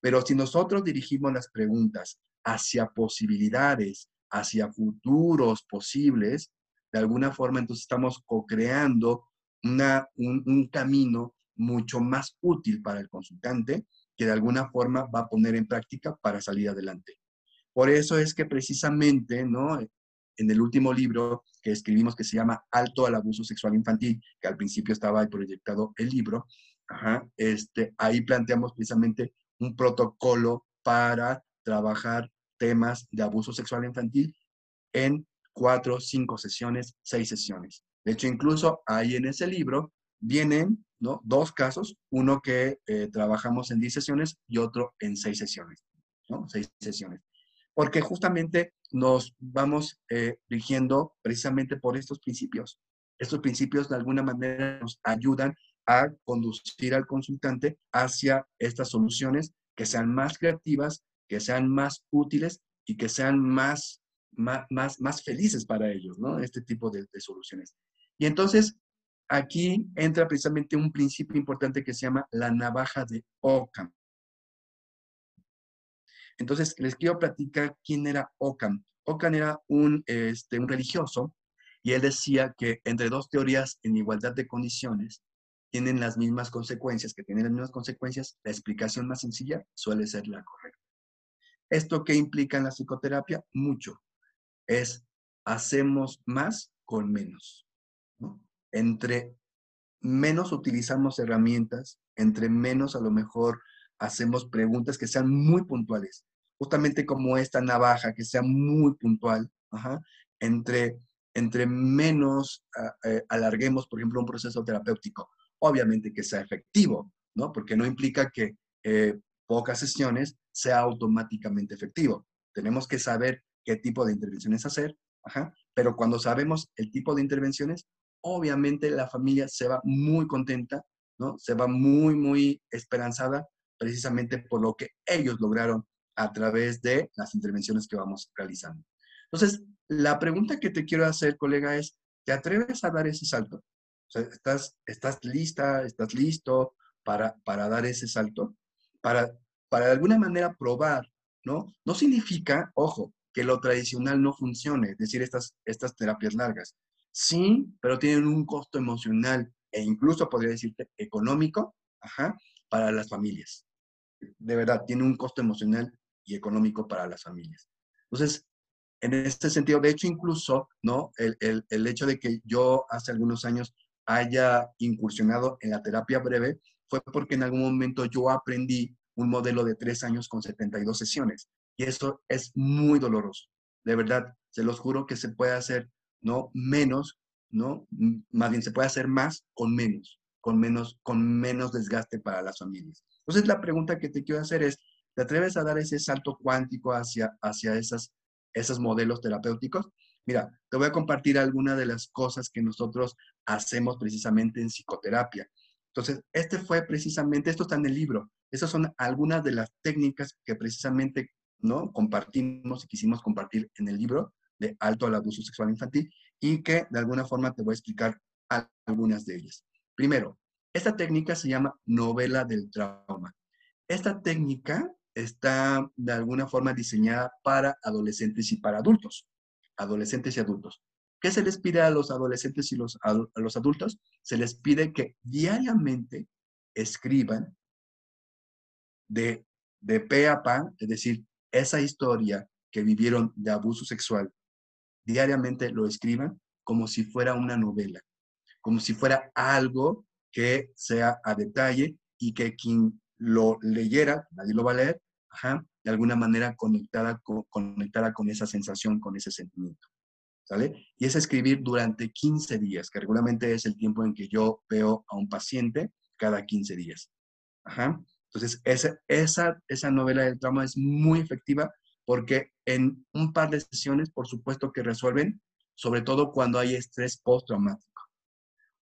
Pero si nosotros dirigimos las preguntas hacia posibilidades, hacia futuros posibles, de alguna forma entonces estamos co-creando un, camino mucho más útil para el consultante que de alguna forma va a poner en práctica para salir adelante. Por eso es que precisamente, ¿no? En el último libro que escribimos que se llama Alto al abuso sexual infantil, que al principio estaba proyectado el libro, este, ahí planteamos precisamente un protocolo para trabajar temas de abuso sexual infantil en cuatro, cinco sesiones, seis sesiones. De hecho, incluso ahí en ese libro vienen dos casos, uno que eh, trabajamos en 10 sesiones y otro en 6 sesiones, ¿no? 6 sesiones. Porque justamente nos vamos eh, rigiendo precisamente por estos principios. Estos principios de alguna manera nos ayudan a conducir al consultante hacia estas soluciones que sean más creativas, que sean más útiles y que sean más, más, más, felices para ellos, ¿no? Este tipo de, de soluciones. Y entonces aquí entra precisamente un principio importante que se llama la navaja de Ockham. Entonces, les quiero platicar quién era Ockham. Ockham era un, este, un religioso y él decía que entre dos teorías en igualdad de condiciones tienen las mismas consecuencias, que tienen las mismas consecuencias, la explicación más sencilla suele ser la correcta. ¿Esto qué implica en la psicoterapia? Mucho. Es hacemos más con menos. Entre menos utilizamos herramientas, entre menos a lo mejor hacemos preguntas que sean muy puntuales, justamente como esta navaja, que sea muy puntual, entre, entre menos ah, eh, alarguemos, por ejemplo, un proceso terapéutico, obviamente que sea efectivo, ¿no? Porque no implica que eh, pocas sesiones sea automáticamente efectivo. Tenemos que saber qué tipo de intervenciones hacer, pero cuando sabemos el tipo de intervenciones, obviamente la familia se va muy contenta, ¿no? Se va muy, muy esperanzada precisamente por lo que ellos lograron a través de las intervenciones que vamos realizando. Entonces, la pregunta que te quiero hacer, colega, es, ¿te atreves a dar ese salto? O sea, ¿estás, estás lista, estás listo para, para dar ese salto? Para, para de alguna manera probar, ¿no? No significa, ojo, que lo tradicional no funcione, es decir, estas, estas terapias largas. Sí, pero tienen un costo emocional e incluso podría decirte económico para las familias. De verdad, tiene un costo emocional y económico para las familias. Entonces, en este sentido, de hecho, incluso, ¿no? El, el, el hecho de que yo hace algunos años haya incursionado en la terapia breve fue porque en algún momento yo aprendí un modelo de tres años con 72 sesiones. Y eso es muy doloroso. De verdad, se los juro que se puede hacer, ¿no? Menos, ¿no? Más bien se puede hacer más con menos, con menos, con menos desgaste para las familias. Entonces, la pregunta que te quiero hacer es, ¿te atreves a dar ese salto cuántico hacia, hacia esas, esos modelos terapéuticos? Mira, te voy a compartir algunas de las cosas que nosotros hacemos precisamente en psicoterapia. Entonces, este fue precisamente, esto está en el libro, esas son algunas de las técnicas que precisamente ¿no? compartimos y quisimos compartir en el libro de Alto al Abuso Sexual Infantil y que de alguna forma te voy a explicar algunas de ellas. Primero, esta técnica se llama novela del trauma. Esta técnica está de alguna forma diseñada para adolescentes y para adultos. Adolescentes y adultos. ¿Qué se les pide a los adolescentes y los, a los adultos? Se les pide que diariamente escriban de, de pe a pa, es decir, esa historia que vivieron de abuso sexual, diariamente lo escriban como si fuera una novela, como si fuera algo que sea a detalle y que quien lo leyera, nadie lo va a leer, de alguna manera conectada con, con esa sensación, con ese sentimiento. ¿Sale? Y es escribir durante 15 días, que regularmente es el tiempo en que yo veo a un paciente cada 15 días. Entonces, esa, esa, esa novela del trauma es muy efectiva porque en un par de sesiones, por supuesto que resuelven, sobre todo cuando hay estrés postraumático.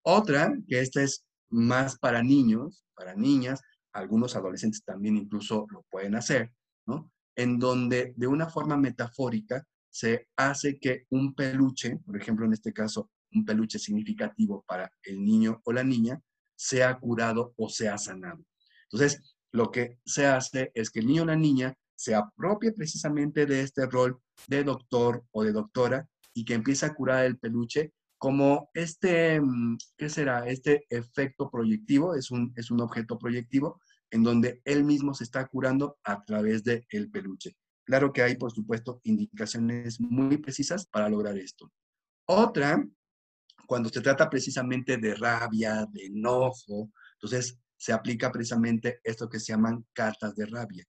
Otra, que esta es más para niños, para niñas, algunos adolescentes también incluso lo pueden hacer, ¿no? En donde de una forma metafórica se hace que un peluche, por ejemplo, en este caso, un peluche significativo para el niño o la niña, sea curado o sea sanado. Entonces, lo que se hace es que el niño o la niña se apropie precisamente de este rol de doctor o de doctora y que empiece a curar el peluche como este, mm, ¿qué será? Este efecto proyectivo, es un, es un objeto proyectivo en donde él mismo se está curando a través del el peluche. Claro que hay, por supuesto, indicaciones muy precisas para lograr esto. Otra, cuando se trata precisamente de rabia, de enojo, entonces se aplica precisamente esto que se llaman cartas de rabia.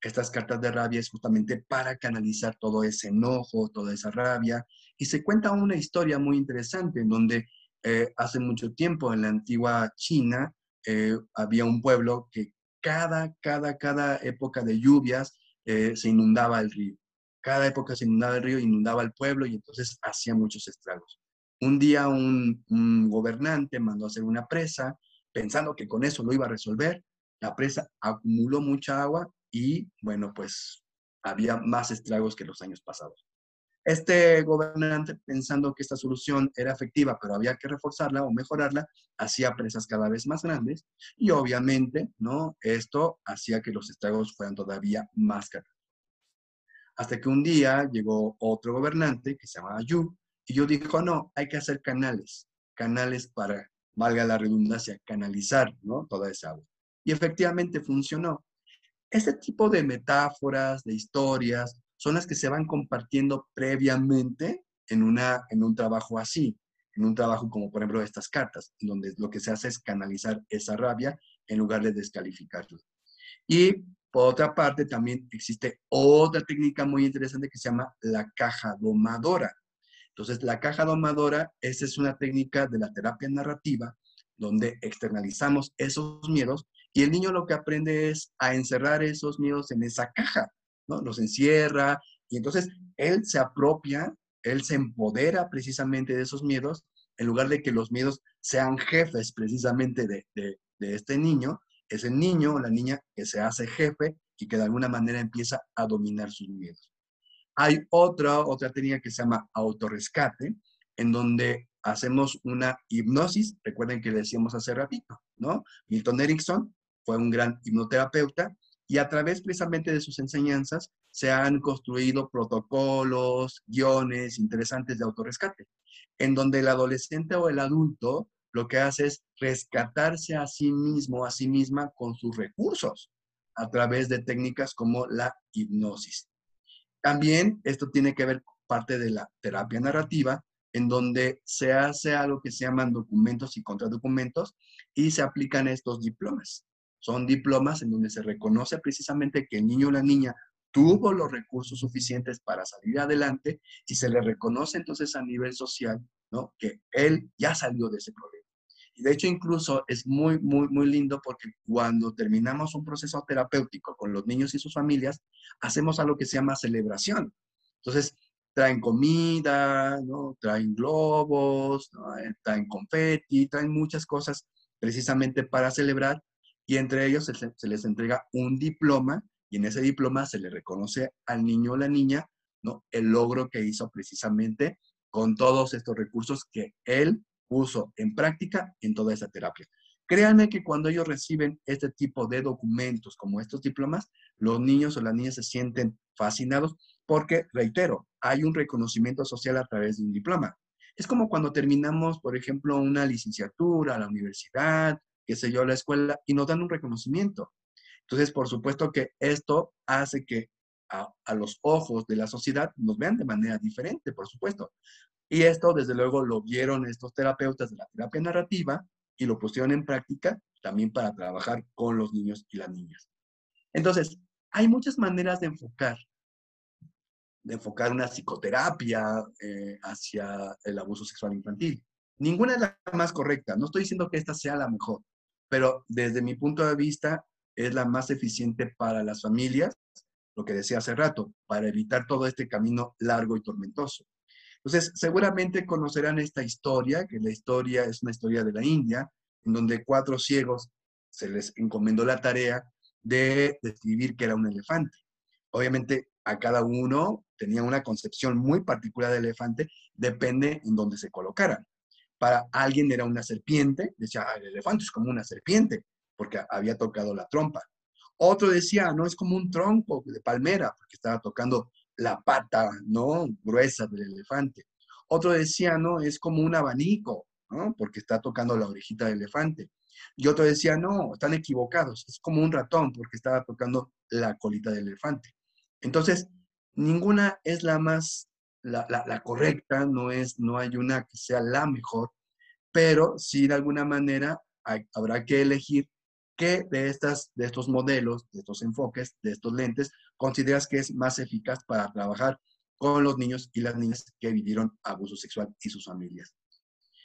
Estas cartas de rabia es justamente para canalizar todo ese enojo, toda esa rabia. Y se cuenta una historia muy interesante en donde eh, hace mucho tiempo en la antigua China eh, había un pueblo que cada, cada, cada época de lluvias eh, se inundaba el río. Cada época se inundaba el río, inundaba el pueblo y entonces hacía muchos estragos. Un día un, gobernante mandó hacer una presa pensando que con eso lo iba a resolver. La presa acumuló mucha agua y, bueno, pues había más estragos que los años pasados. Este gobernante, pensando que esta solución era efectiva, pero había que reforzarla o mejorarla, hacía presas cada vez más grandes y obviamente, ¿no? Esto hacía que los estragos fueran todavía más caros. Hasta que un día llegó otro gobernante que se llamaba Yu y yo dijo, no, hay que hacer canales, canales para, valga la redundancia, canalizar, ¿no? Toda esa agua. Y efectivamente funcionó. Este tipo de metáforas, de historias, son las que se van compartiendo previamente en, una, en un trabajo así, en un trabajo como por ejemplo estas cartas, donde lo que se hace es canalizar esa rabia en lugar de descalificarla. Y por otra parte, también existe otra técnica muy interesante que se llama la caja domadora. Entonces, la caja domadora, esa es una técnica de la terapia narrativa donde externalizamos esos miedos y el niño lo que aprende es a encerrar esos miedos en esa caja. ¿no? Los encierra y entonces él se apropia, él se empodera precisamente de esos miedos, en lugar de que los miedos sean jefes precisamente de, este niño, es el niño o la niña que se hace jefe y que de alguna manera empieza a dominar sus miedos. Hay otra, otra técnica que se llama autorrescate, en donde hacemos una hipnosis, recuerden que le decíamos hace ratito, ¿no? Milton Erickson fue un gran hipnoterapeuta y a través precisamente de sus enseñanzas se han construido protocolos, guiones interesantes de autorrescate, en donde el adolescente o el adulto lo que hace es rescatarse a sí mismo, a sí misma con sus recursos, a través de técnicas como la hipnosis. También esto tiene que ver con parte de la terapia narrativa, en donde se hace algo que se llaman documentos y contradocumentos y se aplican estos diplomas. Son diplomas en donde se reconoce precisamente que el niño o la niña tuvo los recursos suficientes para salir adelante y se le reconoce entonces a nivel social, ¿no? Que él ya salió de ese problema. Y de hecho incluso es muy, muy, muy lindo porque cuando terminamos un proceso terapéutico con los niños y sus familias, hacemos algo que se llama celebración. Entonces, traen comida, ¿no? Traen globos, eh, traen confeti, traen muchas cosas precisamente para celebrar y entre ellos se, les entrega un diploma y en ese diploma se le reconoce al niño o la niña ¿no? el logro que hizo precisamente con todos estos recursos que él puso en práctica en toda esa terapia. Créanme que cuando ellos reciben este tipo de documentos como estos diplomas, los niños o las niñas se sienten fascinados porque, reitero, hay un reconocimiento social a través de un diploma. Es como cuando terminamos, por ejemplo, una licenciatura, la universidad, qué sé yo, la escuela, y nos dan un reconocimiento. Entonces, por supuesto que esto hace que a, los ojos de la sociedad nos vean de manera diferente, por supuesto. Y esto, desde luego, lo vieron estos terapeutas de la terapia narrativa y lo pusieron en práctica también para trabajar con los niños y las niñas. Entonces, hay muchas maneras de enfocar, de enfocar una psicoterapia eh, hacia el abuso sexual infantil. Ninguna es la más correcta. No estoy diciendo que esta sea la mejor pero desde mi punto de vista es la más eficiente para las familias, lo que decía hace rato, para evitar todo este camino largo y tormentoso. Entonces, seguramente conocerán esta historia, que la historia es una historia de la India, en donde cuatro ciegos se les encomendó la tarea de describir que era un elefante. Obviamente, a cada uno tenía una concepción muy particular del elefante, depende en dónde se colocaran para alguien era una serpiente, decía, el elefante es como una serpiente, porque había tocado la trompa. Otro decía, no, es como un tronco de palmera, porque estaba tocando la pata, ¿no? Gruesa del elefante. Otro decía, no, es como un abanico, ¿no? Porque está tocando la orejita del elefante. Y otro decía, no, están equivocados, es como un ratón, porque estaba tocando la colita del elefante. Entonces, ninguna es la más la, correcta, no, es, no hay una que sea la mejor, pero sí de alguna manera habrá que elegir qué de, estas, de estos modelos, de estos enfoques, de estos lentes, consideras que es más eficaz para trabajar con los niños y las niñas que vivieron abuso sexual y sus familias.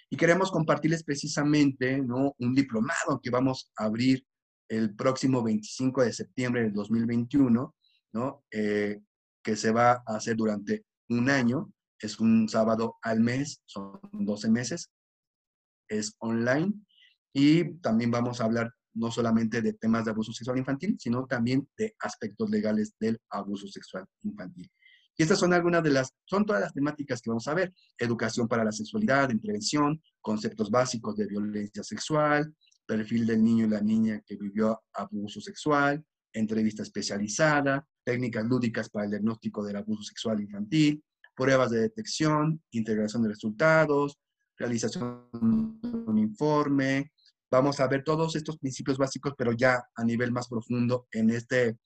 Y queremos compartirles precisamente ¿no? un diplomado que vamos a abrir el próximo 25 de septiembre del 2021, ¿no? Eh, que se va a hacer durante un año, es un sábado al mes, son 12 meses, es online y también vamos a hablar no solamente de temas de abuso sexual infantil, sino también de aspectos legales del abuso sexual infantil. Y estas son algunas de las, son todas las temáticas que vamos a ver. Educación para la sexualidad, en prevención, conceptos básicos de violencia sexual, perfil del niño y la niña que vivió abuso sexual, entrevista especializada, técnicas lúdicas para el diagnóstico del abuso sexual infantil, pruebas de detección, integración de resultados, realización de un informe. Vamos a ver todos estos principios básicos, pero ya a nivel más profundo en este,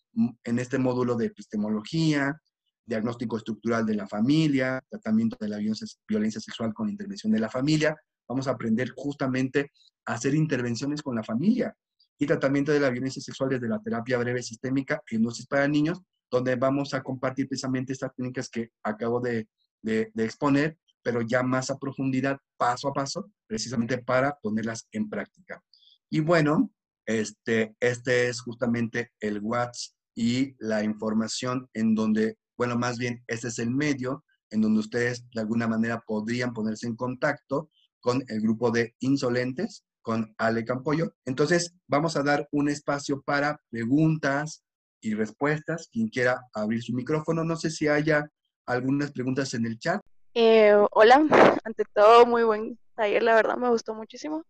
en este módulo de epistemología, diagnóstico estructural de la familia, tratamiento de la violencia, violencia sexual con intervención de la familia. Vamos a aprender justamente a hacer intervenciones con la familia y tratamiento de la violencia sexual desde la terapia breve sistémica, hipnosis para niños, donde vamos a compartir precisamente estas técnicas que acabo de, de, exponer, pero ya más a profundidad, paso a paso, precisamente para ponerlas en práctica. Y bueno, este, este es justamente el WhatsApp y la información en donde bueno, más bien ese es el medio en donde ustedes de alguna manera podrían ponerse en contacto con el grupo de insolentes, con Ale Campoyo. Entonces, vamos a dar un espacio para preguntas y respuestas. Quien quiera abrir su micrófono, no sé si haya algunas preguntas en el chat. Eh, hola, ante todo, muy buen taller, la verdad me gustó muchísimo.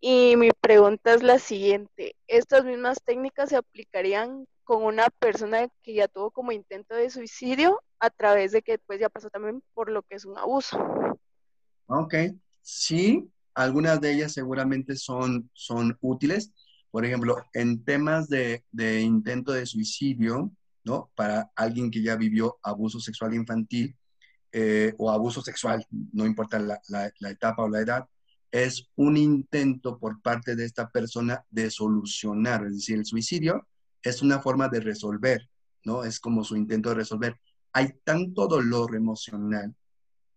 Y mi pregunta es la siguiente, ¿estas mismas técnicas se aplicarían con una persona que ya tuvo como intento de suicidio a través de que después ya pasó también por lo que es un abuso. Ok, sí, algunas de ellas seguramente son, son útiles. Por ejemplo, en temas de, de intento de suicidio, ¿no? Para alguien que ya vivió abuso sexual infantil eh, o abuso sexual, no importa la, la, la etapa o la edad, es un intento por parte de esta persona de solucionar, es decir, el suicidio es una forma de resolver, ¿no? Es como su intento de resolver. Hay tanto dolor emocional,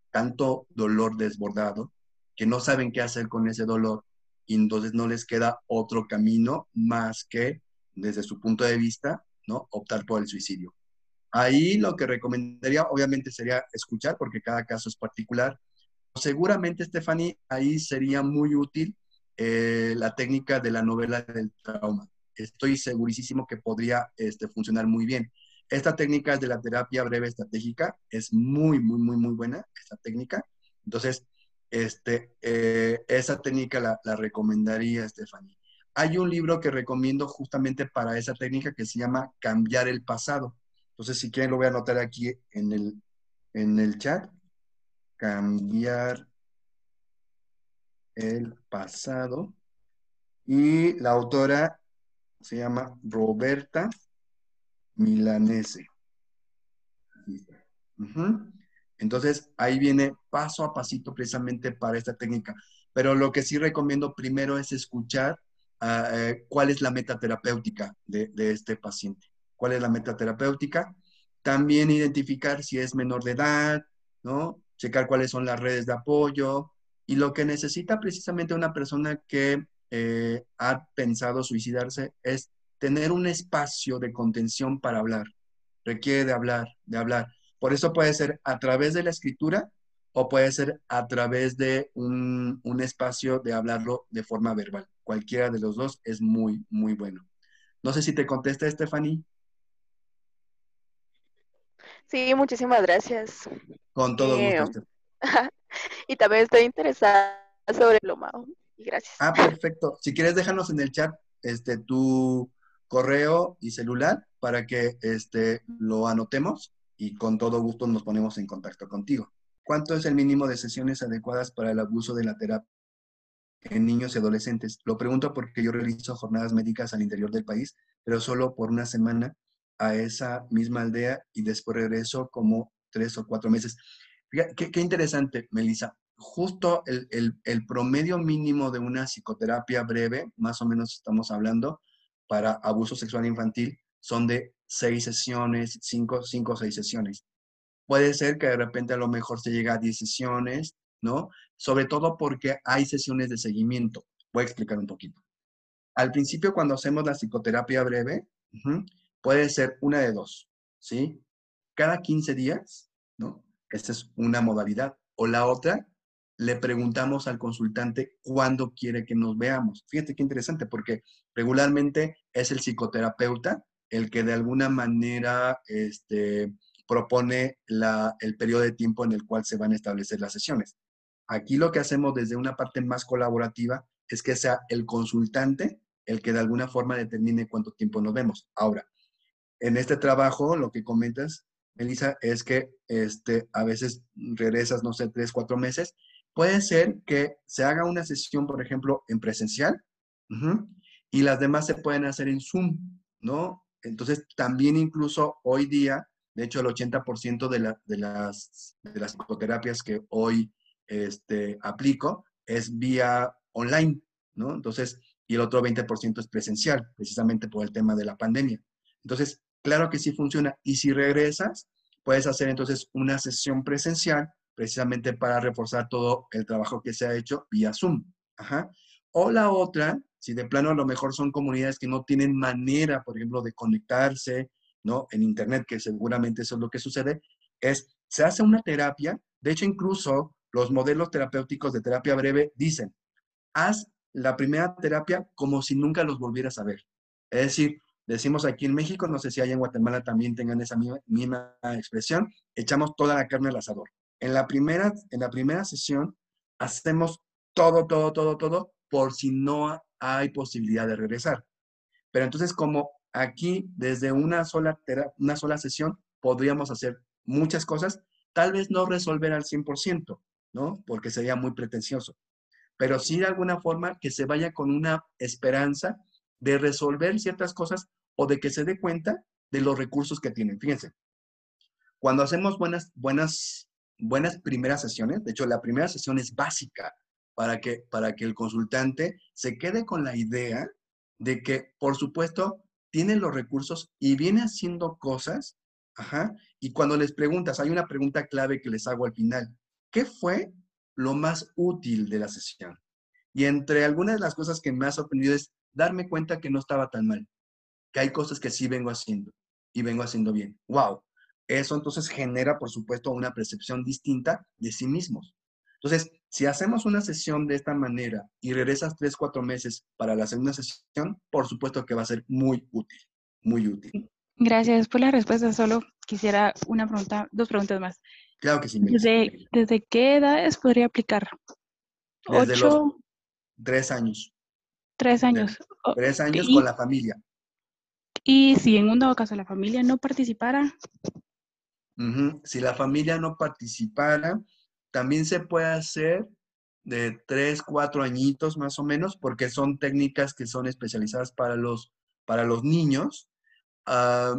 tanto dolor desbordado, que no saben qué hacer con ese dolor y entonces no les queda otro camino más que, desde su punto de vista, ¿no? Optar por el suicidio. Ahí lo que recomendaría, obviamente, sería escuchar, porque cada caso es particular. Seguramente, Stephanie, ahí sería muy útil eh, la técnica de la novela del trauma estoy segurísimo que podría este, funcionar muy bien. Esta técnica de la terapia breve estratégica es muy, muy, muy, muy buena, esta técnica. Entonces, este, eh, esa técnica la, recomendaría, Stephanie. Hay un libro que recomiendo justamente para esa técnica que se llama Cambiar el pasado. Entonces, si quieren, lo voy a anotar aquí en el, en el chat. Cambiar el pasado. Y la autora se llama Roberta Milanese. Entonces, ahí viene paso a pasito precisamente para esta técnica. Pero lo que sí recomiendo primero es escuchar ah, eh, cuál es la meta terapéutica de, este paciente. ¿Cuál es la meta terapéutica? También identificar si es menor de edad, ¿no? Checar cuáles son las redes de apoyo y lo que necesita precisamente una persona que eh, ha pensado suicidarse es tener un espacio de contención para hablar. Requiere de hablar, de hablar. Por eso puede ser a través de la escritura o puede ser a través de un, un espacio de hablarlo de forma verbal. Cualquiera de los dos es muy, muy bueno. No sé si te contesta, Stephanie. Sí, muchísimas gracias. Con todo gusto. Eh, y también estoy interesada sobre el lomado gracias. Ah, perfecto. Si quieres, déjanos en el chat este, tu correo y celular para que este, lo anotemos y con todo gusto nos ponemos en contacto contigo. ¿Cuánto es el mínimo de sesiones adecuadas para el abuso de la terapia en niños y adolescentes? Lo pregunto porque yo realizo jornadas médicas al interior del país, pero solo por una semana a esa misma aldea y después regreso como tres o cuatro meses. Qué, interesante, Melissa justo el, promedio mínimo de una psicoterapia breve, más o menos estamos hablando, para abuso sexual infantil, son de seis sesiones, cinco, cinco o seis sesiones. Puede ser que de repente a lo mejor se llega a diez sesiones, ¿no? Sobre todo porque hay sesiones de seguimiento. Voy a explicar un poquito. Al principio, cuando hacemos la psicoterapia breve, puede ser una de dos, ¿sí? Cada 15 días, ¿no? Esta es una modalidad. O la otra, le preguntamos al consultante cuándo quiere que nos veamos. Fíjate qué interesante, porque regularmente es el psicoterapeuta el que de alguna manera este, propone la, el periodo de tiempo en el cual se van a establecer las sesiones. Aquí lo que hacemos desde una parte más colaborativa es que sea el consultante el que de alguna forma determine cuánto tiempo nos vemos. Ahora, en este trabajo, lo que comentas, Elisa, es que este, a veces regresas, no sé, tres, cuatro meses. Puede ser que se haga una sesión, por ejemplo, en presencial y las demás se pueden hacer en Zoom, ¿no? Entonces, también incluso hoy día, de hecho, el 80% de, la, de, las, de las psicoterapias que hoy este, aplico es vía online, ¿no? Entonces, y el otro 20% es presencial, precisamente por el tema de la pandemia. Entonces, claro que sí funciona. Y si regresas, puedes hacer entonces una sesión presencial, precisamente para reforzar todo el trabajo que se ha hecho vía Zoom. Ajá. O la otra, si de plano a lo mejor son comunidades que no tienen manera, por ejemplo, de conectarse, ¿no? En Internet, que seguramente eso es lo que sucede, es, se hace una terapia, de hecho incluso los modelos terapéuticos de terapia breve dicen, haz la primera terapia como si nunca los volvieras a ver. Es decir, decimos aquí en México, no sé si hay en Guatemala también tengan esa misma, expresión, echamos toda la carne al asador. En la primera, en la primera sesión hacemos todo, todo, todo, todo por si no hay posibilidad de regresar. Pero entonces como aquí desde una sola, una sola sesión podríamos hacer muchas cosas, tal vez no resolver al 100%, ¿no? Porque sería muy pretencioso. Pero sí de alguna forma que se vaya con una esperanza de resolver ciertas cosas o de que se dé cuenta de los recursos que tienen. Fíjense, cuando hacemos buenas, buenas, buenas primeras sesiones, de hecho la primera sesión es básica, para que, para que el consultante se quede con la idea de que, por supuesto, tiene los recursos y viene haciendo cosas, ajá, y cuando les preguntas, hay una pregunta clave que les hago al final, ¿qué fue lo más útil de la sesión? Y entre algunas de las cosas que me ha sorprendido es darme cuenta que no estaba tan mal, que hay cosas que sí vengo haciendo y vengo haciendo bien. ¡Wow! Eso entonces genera, por supuesto, una percepción distinta de sí mismos. Entonces, si hacemos una sesión de esta manera y regresas tres, cuatro meses para la segunda sesión, por supuesto que va a ser muy útil, muy útil. Gracias por la respuesta. Solo quisiera una pregunta, dos preguntas más. Claro que sí. ¿Desde, ¿desde qué edades podría aplicar? Desde los tres años. Tres años. Tres años con la familia. Y si en un dado caso la familia no participara. Si la familia no participara, también se puede hacer de tres, cuatro añitos más o menos, porque son técnicas que son especializadas para los, para los niños. Ah,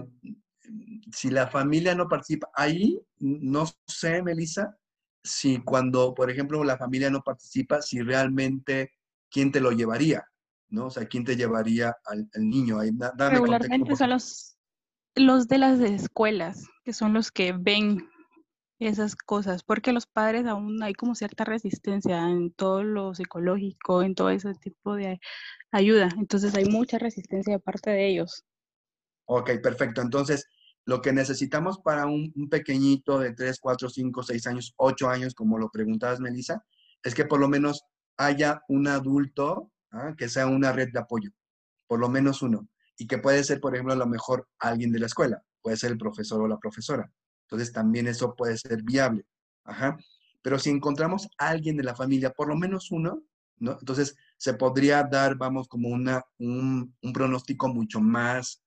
si la familia no participa, ahí no sé, Melissa, si cuando, por ejemplo, la familia no participa, si realmente, ¿quién te lo llevaría? ¿No? O sea, ¿quién te llevaría al, niño? Ahí, Regularmente son los, los de las escuelas, que son los que ven esas cosas, porque los padres aún hay como cierta resistencia en todo lo psicológico, en todo ese tipo de ayuda. Entonces hay mucha resistencia de parte de ellos. Ok, perfecto. Entonces, lo que necesitamos para un, pequeñito de 3, 4, 5, 6 años, 8 años, como lo preguntabas, Melissa, es que por lo menos haya un adulto ¿ah? que sea una red de apoyo, por lo menos uno, y que puede ser, por ejemplo, a lo mejor alguien de la escuela, puede ser el profesor o la profesora. Entonces también eso puede ser viable. Ajá. Pero si encontramos a alguien de la familia, por lo menos uno, ¿no? Entonces se podría dar, vamos, como una, un, pronóstico mucho más,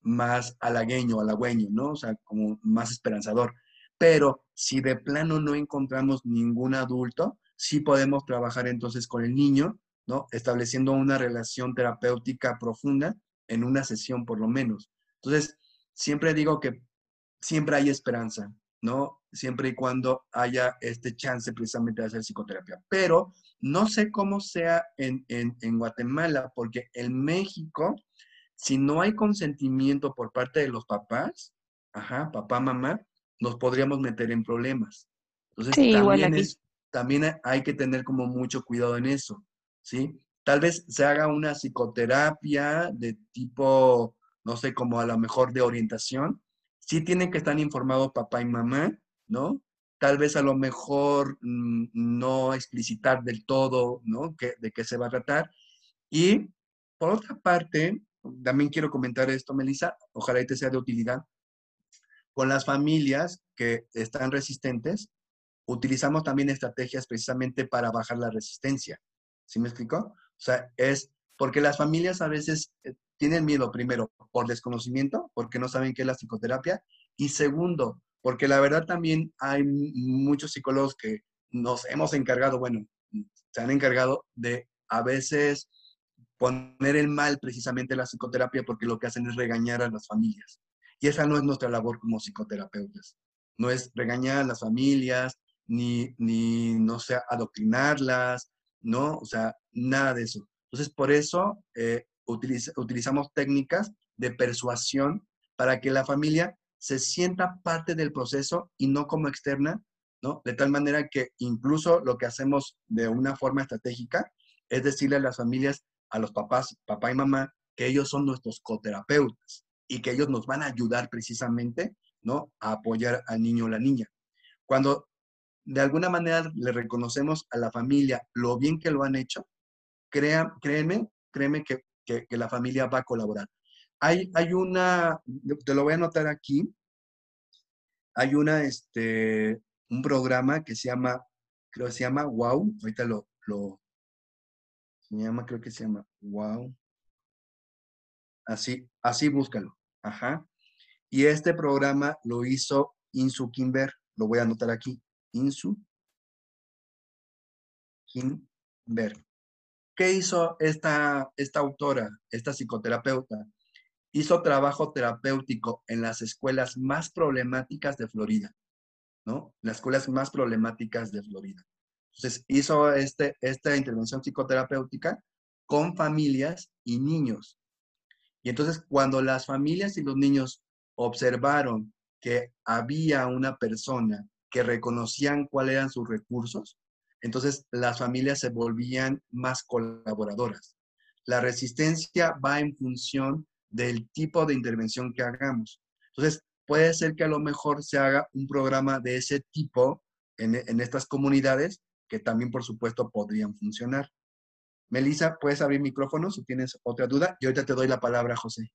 más halagueño, halagüeño, ¿no? O sea, como más esperanzador. Pero si de plano no encontramos ningún adulto, sí podemos trabajar entonces con el niño, ¿no? Estableciendo una relación terapéutica profunda en una sesión por lo menos. Entonces, siempre digo que siempre hay esperanza, ¿no? Siempre y cuando haya este chance precisamente de hacer psicoterapia. Pero no sé cómo sea en, Guatemala, porque en México, si no hay consentimiento por parte de los papás, ajá, papá, mamá, nos podríamos meter en problemas. Entonces, también, también hay que tener como mucho cuidado en eso, ¿sí? Tal vez se haga una psicoterapia de tipo, no sé, como a lo mejor de orientación, sí tienen que estar informados papá y mamá, ¿no? Tal vez a lo mejor mm, no explicitar del todo, ¿no? de qué se va a tratar. Y por otra parte, también quiero comentar esto, Melissa, ojalá te sea de utilidad. con las familias que están resistentes, utilizamos también estrategias precisamente para bajar la resistencia. ¿Sí me explico? O sea, es porque las familias a veces eh, tienen miedo, primero, por desconocimiento, porque no saben qué es la psicoterapia, y segundo, porque la verdad también hay muchos psicólogos que nos hemos encargado, bueno, se han encargado de a veces poner el mal precisamente la psicoterapia porque lo que hacen es regañar a las familias. Y esa no es nuestra labor como psicoterapeutas. No es regañar a las familias, ni, ni no sé, adoctrinarlas, ¿no? O sea, nada de eso. Entonces, por eso eh, utilizamos técnicas de persuasión para que la familia se sienta parte del proceso y no como externa, ¿no? De tal manera que incluso lo que hacemos de una forma estratégica es decirle a las familias, a los papás, papá y mamá, que ellos son nuestros coterapeutas y que ellos nos van a ayudar precisamente, ¿no? A apoyar al niño o la niña. Cuando de alguna manera le reconocemos a la familia lo bien que lo han hecho, crea, créeme, créeme que, que, la familia va a colaborar. Hay, hay una, te lo voy a anotar aquí, hay una, este, un programa que se llama, creo que se llama Wow, ahorita lo, lo, se llama, creo que se llama Wow. Así, así búscalo. Ajá. Y este programa lo hizo Insu Kimber, lo voy a anotar aquí. Insu Kimber. ¿Qué hizo esta, esta autora, esta psicoterapeuta? Hizo trabajo terapéutico en las escuelas más problemáticas de Florida, ¿no? Las escuelas más problemáticas de Florida. Entonces, hizo este, esta intervención psicoterapéutica con familias y niños. Y entonces, cuando las familias y los niños observaron que había una persona que reconocían cuáles eran sus recursos, entonces las familias se volvían más colaboradoras. La resistencia va en función del tipo de intervención que hagamos. Entonces, puede ser que a lo mejor se haga un programa de ese tipo en, en estas comunidades que también, por supuesto, podrían funcionar. Melissa, ¿puedes abrir micrófono si tienes otra duda? Y ahorita te doy la palabra, José.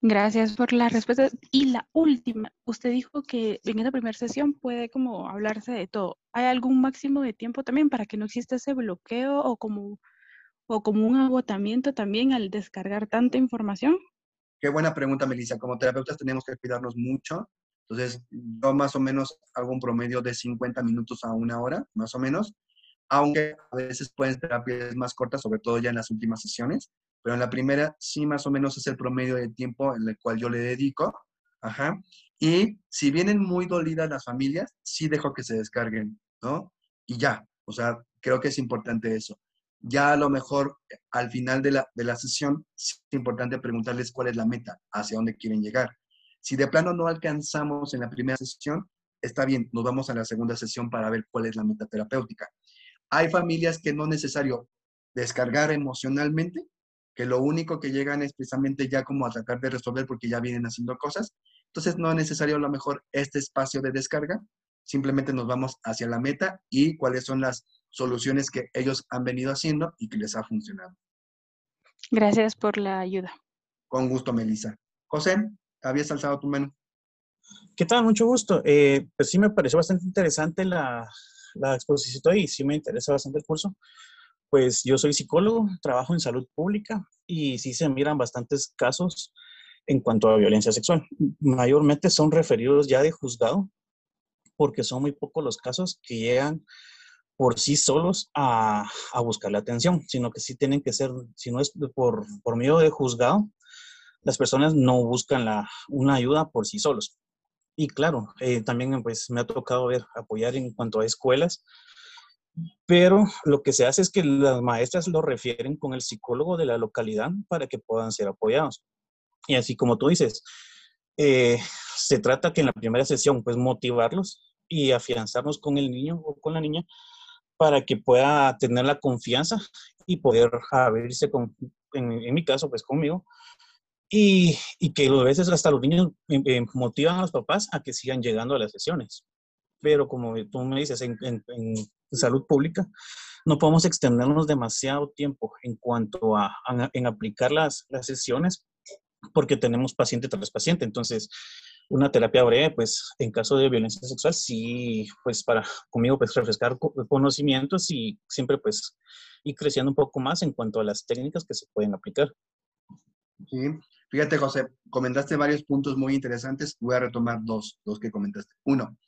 Gracias por la respuesta. Y la última, usted dijo que en esta primera sesión puede como hablarse de todo. ¿Hay algún máximo de tiempo también para que no exista ese bloqueo o como, o como un agotamiento también al descargar tanta información? Qué buena pregunta, Melissa. Como terapeutas tenemos que cuidarnos mucho. Entonces, yo más o menos hago un promedio de 50 minutos a una hora, más o menos, aunque a veces pueden terapias más cortas, sobre todo ya en las últimas sesiones pero en la primera sí más o menos es el promedio de tiempo en el cual yo le dedico. Ajá. Y si vienen muy dolidas las familias, sí dejo que se descarguen, ¿no? Y ya, o sea, creo que es importante eso. Ya a lo mejor al final de la, de la sesión es importante preguntarles cuál es la meta, hacia dónde quieren llegar. Si de plano no alcanzamos en la primera sesión, está bien, nos vamos a la segunda sesión para ver cuál es la meta terapéutica. Hay familias que no es necesario descargar emocionalmente, que lo único que llegan es precisamente ya como a tratar de resolver porque ya vienen haciendo cosas. Entonces no es necesario a lo mejor este espacio de descarga, simplemente nos vamos hacia la meta y cuáles son las soluciones que ellos han venido haciendo y que les ha funcionado. Gracias por la ayuda. Con gusto, Melissa. José, habías alzado tu mano. ¿Qué tal? Mucho gusto. Eh, pues sí me pareció bastante interesante la, la exposición y sí me interesa bastante el curso. Pues yo soy psicólogo, trabajo en salud pública y sí se miran bastantes casos en cuanto a violencia sexual. Mayormente son referidos ya de juzgado porque son muy pocos los casos que llegan por sí solos a, buscar la atención, sino que sí tienen que ser, si no es por, por medio de juzgado, las personas no buscan la, una ayuda por sí solos. Y claro, eh, también pues me ha tocado ver, apoyar en cuanto a escuelas pero lo que se hace es que las maestras lo refieren con el psicólogo de la localidad para que puedan ser apoyados. Y así como tú dices, eh, se trata que en la primera sesión, pues motivarlos y afianzarnos con el niño o con la niña para que pueda tener la confianza y poder abrirse con, en, mi caso, pues conmigo, y, y, que a veces hasta los niños eh, motivan a los papás a que sigan llegando a las sesiones. Pero como tú me dices, en, en, de salud pública, no podemos extendernos demasiado tiempo en cuanto a, en aplicar las, las sesiones porque tenemos paciente tras paciente. Entonces, una terapia breve, pues en caso de violencia sexual, sí, pues para conmigo, pues refrescar conocimientos y siempre pues ir creciendo un poco más en cuanto a las técnicas que se pueden aplicar. Sí, fíjate José, comentaste varios puntos muy interesantes, voy a retomar dos, dos que comentaste. Uno,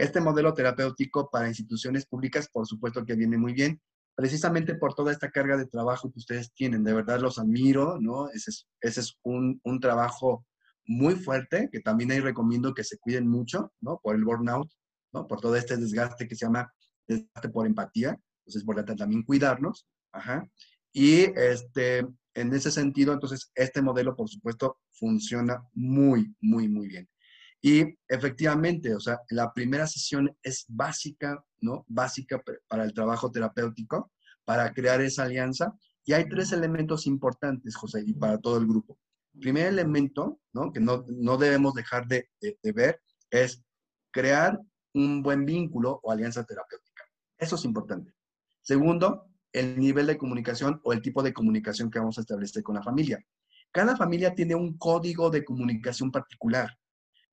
este modelo terapéutico para instituciones públicas, por supuesto que viene muy bien, precisamente por toda esta carga de trabajo que ustedes tienen. De verdad los admiro, ¿no? Ese es, un, trabajo muy fuerte, que también ahí recomiendo que se cuiden mucho, ¿no? Por el burnout, ¿no? Por todo este desgaste que se llama desgaste por empatía. Entonces, por también cuidarnos. Ajá. Y este, en ese sentido, entonces, este modelo, por supuesto, funciona muy, muy, muy bien. Y efectivamente, o sea, la primera sesión es básica, ¿no? Básica para el trabajo terapéutico, para crear esa alianza. Y hay tres elementos importantes, José, y para todo el grupo. Primer elemento, ¿no? Que no, no debemos dejar de, de, ver, es crear un buen vínculo o alianza terapéutica. Eso es importante. Segundo, el nivel de comunicación o el tipo de comunicación que vamos a establecer con la familia. Cada familia tiene un código de comunicación particular.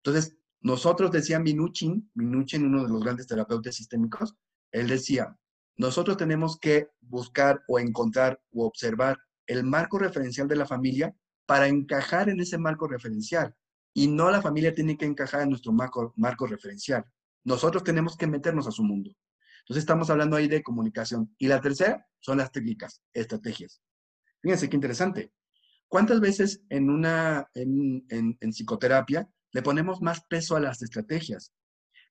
Entonces, nosotros decía Minuchin, Minuchin, uno de los grandes terapeutas sistémicos, él decía, nosotros tenemos que buscar o encontrar o observar el marco referencial de la familia para encajar en ese marco referencial. Y no la familia tiene que encajar en nuestro marco, marco referencial. Nosotros tenemos que meternos a su mundo. Entonces estamos hablando ahí de comunicación. Y la tercera son las técnicas, estrategias. Fíjense qué interesante. ¿Cuántas veces en, una, en, en, en psicoterapia le ponemos más peso a las estrategias.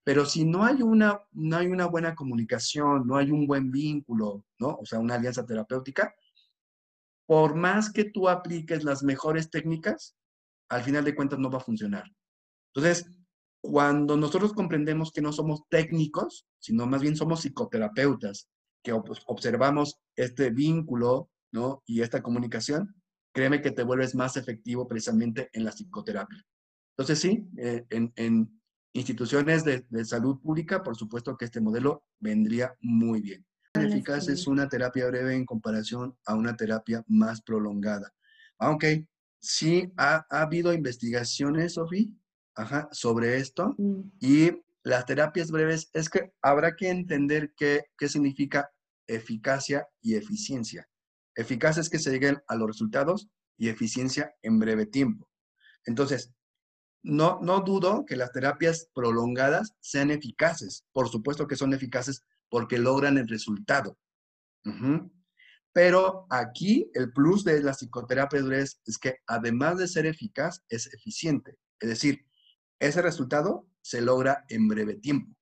Pero si no hay una, no hay una buena comunicación, no hay un buen vínculo, ¿no? O sea, una alianza terapéutica, por más que tú apliques las mejores técnicas, al final de cuentas no va a funcionar. Entonces, cuando nosotros comprendemos que no somos técnicos, sino más bien somos psicoterapeutas, que observamos este vínculo, ¿no? Y esta comunicación, créeme que te vuelves más efectivo precisamente en la psicoterapia. Entonces, sí, eh, en, instituciones de, salud pública, por supuesto que este modelo vendría muy bien. Eficaz es una terapia breve en comparación a una terapia más prolongada. Aunque sí ha, habido investigaciones, Sofía, sobre esto mm. y las terapias breves es que habrá que entender qué, qué significa eficacia y eficiencia. Eficacia es que se lleguen a los resultados y eficiencia en breve tiempo. Entonces, no, no dudo que las terapias prolongadas sean eficaces. Por supuesto que son eficaces porque logran el resultado. Pero aquí el plus de la psicoterapia es, que además de ser eficaz, es eficiente. Es decir, ese resultado se logra en breve tiempo.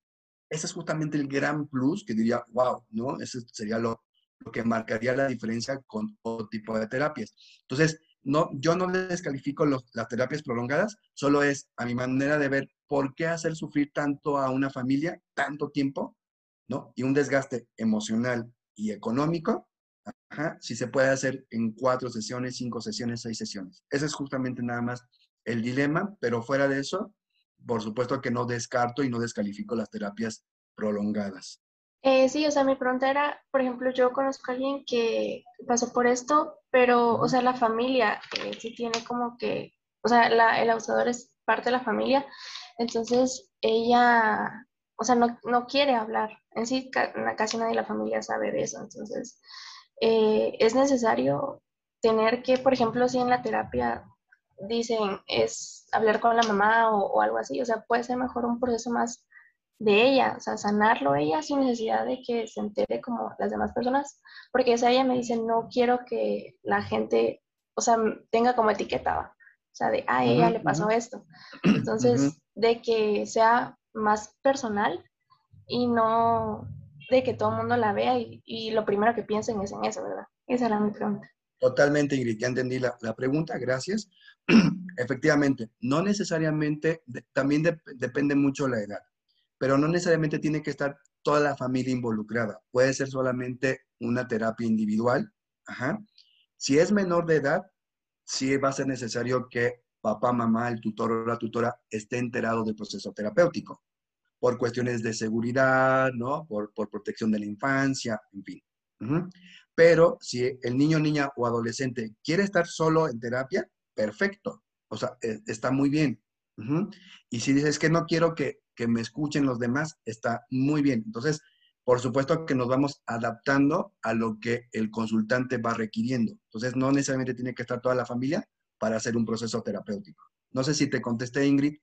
Ese es justamente el gran plus que diría, wow, ¿no? Ese sería lo, lo que marcaría la diferencia con otro tipo de terapias. Entonces, no, yo no descalifico las terapias prolongadas, solo es a mi manera de ver por qué hacer sufrir tanto a una familia, tanto tiempo, ¿no? Y un desgaste emocional y económico, si se puede hacer en cuatro sesiones, cinco sesiones, seis sesiones. Ese es justamente nada más el dilema, pero fuera de eso, por supuesto que no descarto y no descalifico las terapias prolongadas. Eh, sí, o sea, mi pregunta era, por ejemplo, yo conozco a alguien que pasó por esto, pero, o sea, la familia eh, sí tiene como que, o sea, el abusador es parte de la familia, entonces ella, o sea, no, no quiere hablar. En sí, casi nadie de la familia sabe de eso, entonces eh, es necesario tener que, por ejemplo, si en la terapia dicen es hablar con la mamá o, o algo así, o sea, puede ser mejor un proceso más de ella, o sea, sanarlo ella sin necesidad de que se entere como las demás personas, porque esa ella me dice, no quiero que la gente, o sea, tenga como etiqueta, o sea, de, a ella le pasó esto. Entonces, de que sea más personal y no de que todo el mundo la vea y, lo primero que piensen es en eso, ¿verdad? Esa era mi pregunta. Totalmente, Ingrid, ya entendí la, pregunta, gracias. Efectivamente, no necesariamente, también depende mucho la edad pero no necesariamente tiene que estar toda la familia involucrada. Puede ser solamente una terapia individual. Si es menor de edad, sí va a ser necesario que papá, mamá, el tutor o la tutora esté enterado del proceso terapéutico, por cuestiones de seguridad, ¿no? Por, protección de la infancia, en fin. Pero si el niño, niña o adolescente quiere estar solo en terapia, perfecto. O sea, e, está muy bien. Y si dices que no quiero que, que me escuchen los demás, está muy bien. Entonces, por supuesto que nos vamos adaptando a lo que el consultante va requiriendo. Entonces, no necesariamente tiene que estar toda la familia para hacer un proceso terapéutico. No sé si te contesté, Ingrid.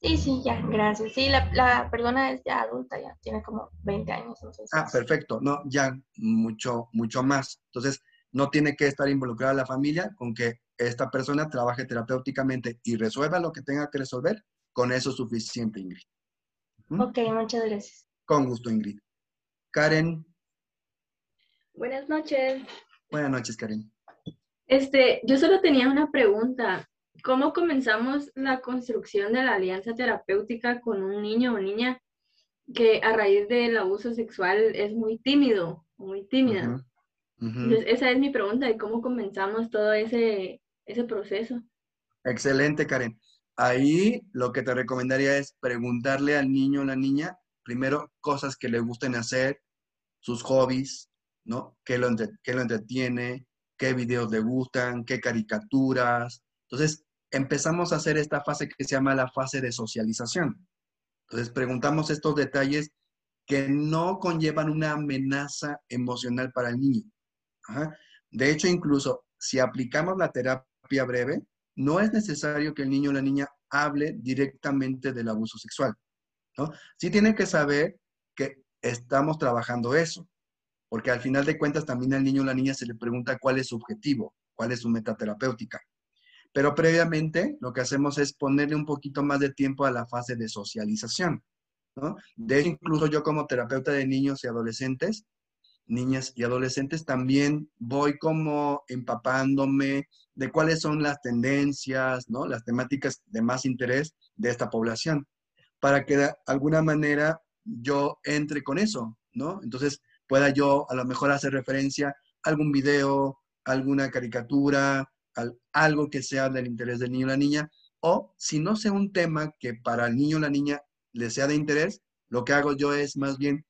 Sí, sí, ya, gracias. Sí, la, la persona es ya adulta, ya tiene como 20 años. Entonces, Ah, perfecto. No, ya mucho, mucho más. Entonces, no tiene que estar involucrada la familia con que esta persona trabaje terapéuticamente y resuelva lo que tenga que resolver. Con eso es suficiente, Ingrid. Ujú. Ok, muchas gracias. Con gusto, Ingrid. Karen, Buenas noches. buenas noches, Karen. Este, yo solo tenía una pregunta. ¿Cómo comenzamos la construcción de la alianza terapéutica con un niño o niña que a raíz del abuso sexual es muy tímido muy tímida? Entonces, esa es mi pregunta de cómo comenzamos todo ese, ese proceso. Excelente, Karen. Ahí lo que te recomendaría es preguntarle al niño o la niña, primero, cosas que le gusten hacer, sus hobbies, ¿no? ¿Qué lo, qué lo entretiene? ¿Qué videos le gustan? ¿Qué caricaturas? Entonces, empezamos a hacer esta fase que se llama la fase de socialización. Entonces, preguntamos estos detalles que no conllevan una amenaza emocional para el niño. De hecho, incluso si aplicamos la terapia breve, no es necesario que el niño o la niña hable directamente del abuso sexual. ¿no? Sí tienen que saber que estamos trabajando eso, porque al final de cuentas también al niño o la niña se le pregunta cuál es su objetivo, cuál es su meta terapéutica. Pero previamente lo que hacemos es ponerle un poquito más de tiempo a la fase de socialización. De hecho, incluso yo como terapeuta de niños y adolescentes, niñas y adolescentes, también voy como empapándome de cuáles son las tendencias, ¿no? Las temáticas de más interés de esta población, para que de alguna manera yo entre con eso, ¿no? Entonces pueda yo a lo mejor hacer referencia a algún video, alguna caricatura, al- algo que sea del interés del niño o la niña, o si no sea un tema que para el niño o la niña le sea de interés, lo que hago yo es más bien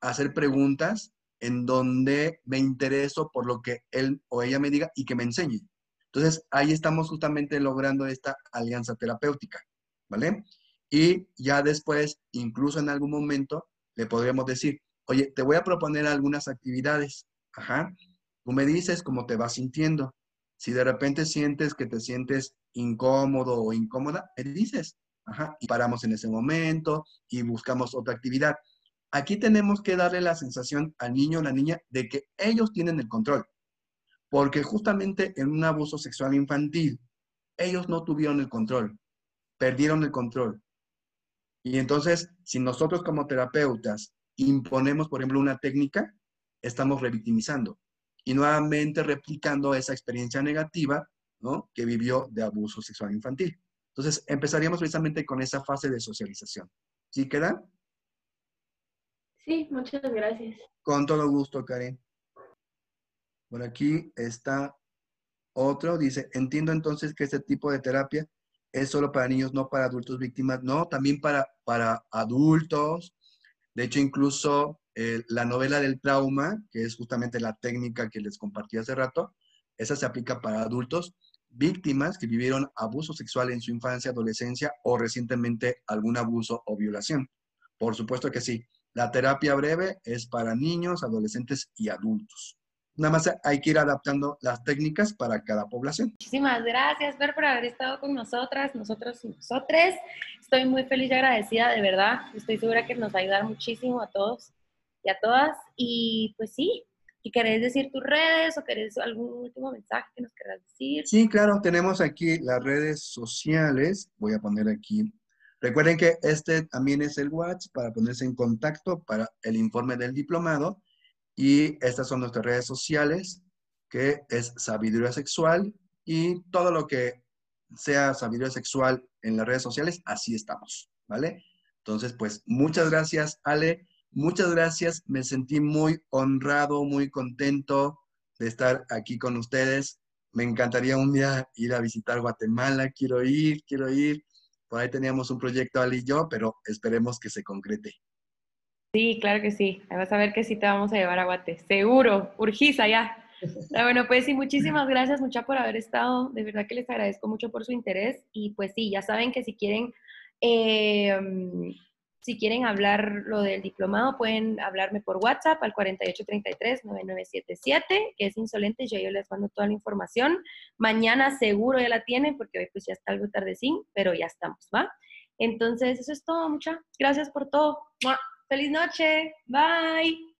hacer preguntas en donde me intereso por lo que él o ella me diga y que me enseñe. Entonces, ahí estamos justamente logrando esta alianza terapéutica, ¿vale? Y ya después, incluso en algún momento, le podríamos decir, oye, te voy a proponer algunas actividades, ajá, tú me dices cómo te vas sintiendo. Si de repente sientes que te sientes incómodo o incómoda, me dices, ajá, y paramos en ese momento y buscamos otra actividad. Aquí tenemos que darle la sensación al niño o la niña de que ellos tienen el control. Porque justamente en un abuso sexual infantil, ellos no tuvieron el control, perdieron el control. Y entonces, si nosotros como terapeutas imponemos, por ejemplo, una técnica, estamos revictimizando y nuevamente replicando esa experiencia negativa que vivió de abuso sexual infantil. Entonces, empezaríamos precisamente con esa fase de socialización. ¿Sí queda? Sí, muchas gracias. Con todo gusto, Karen. Por aquí está otro. Dice, entiendo entonces que este tipo de terapia es solo para niños, no para adultos víctimas. No, también para, para adultos. De hecho, incluso eh, la novela del trauma, que es justamente la técnica que les compartí hace rato, esa se aplica para adultos víctimas que vivieron abuso sexual en su infancia, adolescencia o recientemente algún abuso o violación. Por supuesto que sí. La terapia breve es para niños, adolescentes y adultos. Nada más hay que ir adaptando las técnicas para cada población. Muchísimas gracias, Fer, por haber estado con nosotras, nosotros y nosotres. Estoy muy feliz y agradecida, de verdad. Estoy segura que nos va a ayudar muchísimo a todos y a todas. Y pues sí, si querés decir tus redes o querés algún último mensaje que nos quieras decir. Sí, claro, tenemos aquí las redes sociales. Voy a poner aquí. Recuerden que este también es el WhatsApp para ponerse en contacto para el informe del diplomado. Y estas son nuestras redes sociales, que es Sabiduría Sexual. Y todo lo que sea Sabiduría Sexual en las redes sociales, así estamos, ¿vale? Entonces, pues muchas gracias, Ale. Muchas gracias. Me sentí muy honrado, muy contento de estar aquí con ustedes. Me encantaría un día ir a visitar Guatemala. Quiero ir, quiero ir. Por ahí teníamos un proyecto, Ali y yo, pero esperemos que se concrete. Sí, claro que sí. Vas a ver que sí te vamos a llevar a Guate. Seguro. Urgiza ya. Ah, bueno, pues sí, muchísimas gracias, mucha por haber estado. De verdad que les agradezco mucho por su interés. Y pues sí, ya saben que si quieren, eh, si quieren hablar lo del diplomado, pueden hablarme por WhatsApp al 4833-9977, que es insolente. Yo, yo les mando toda la información. Mañana seguro ya la tienen, porque hoy pues ya está algo tardecín, pero ya estamos, ¿va? Entonces, eso es todo, mucha. Gracias por todo. Feliz noche. Bye.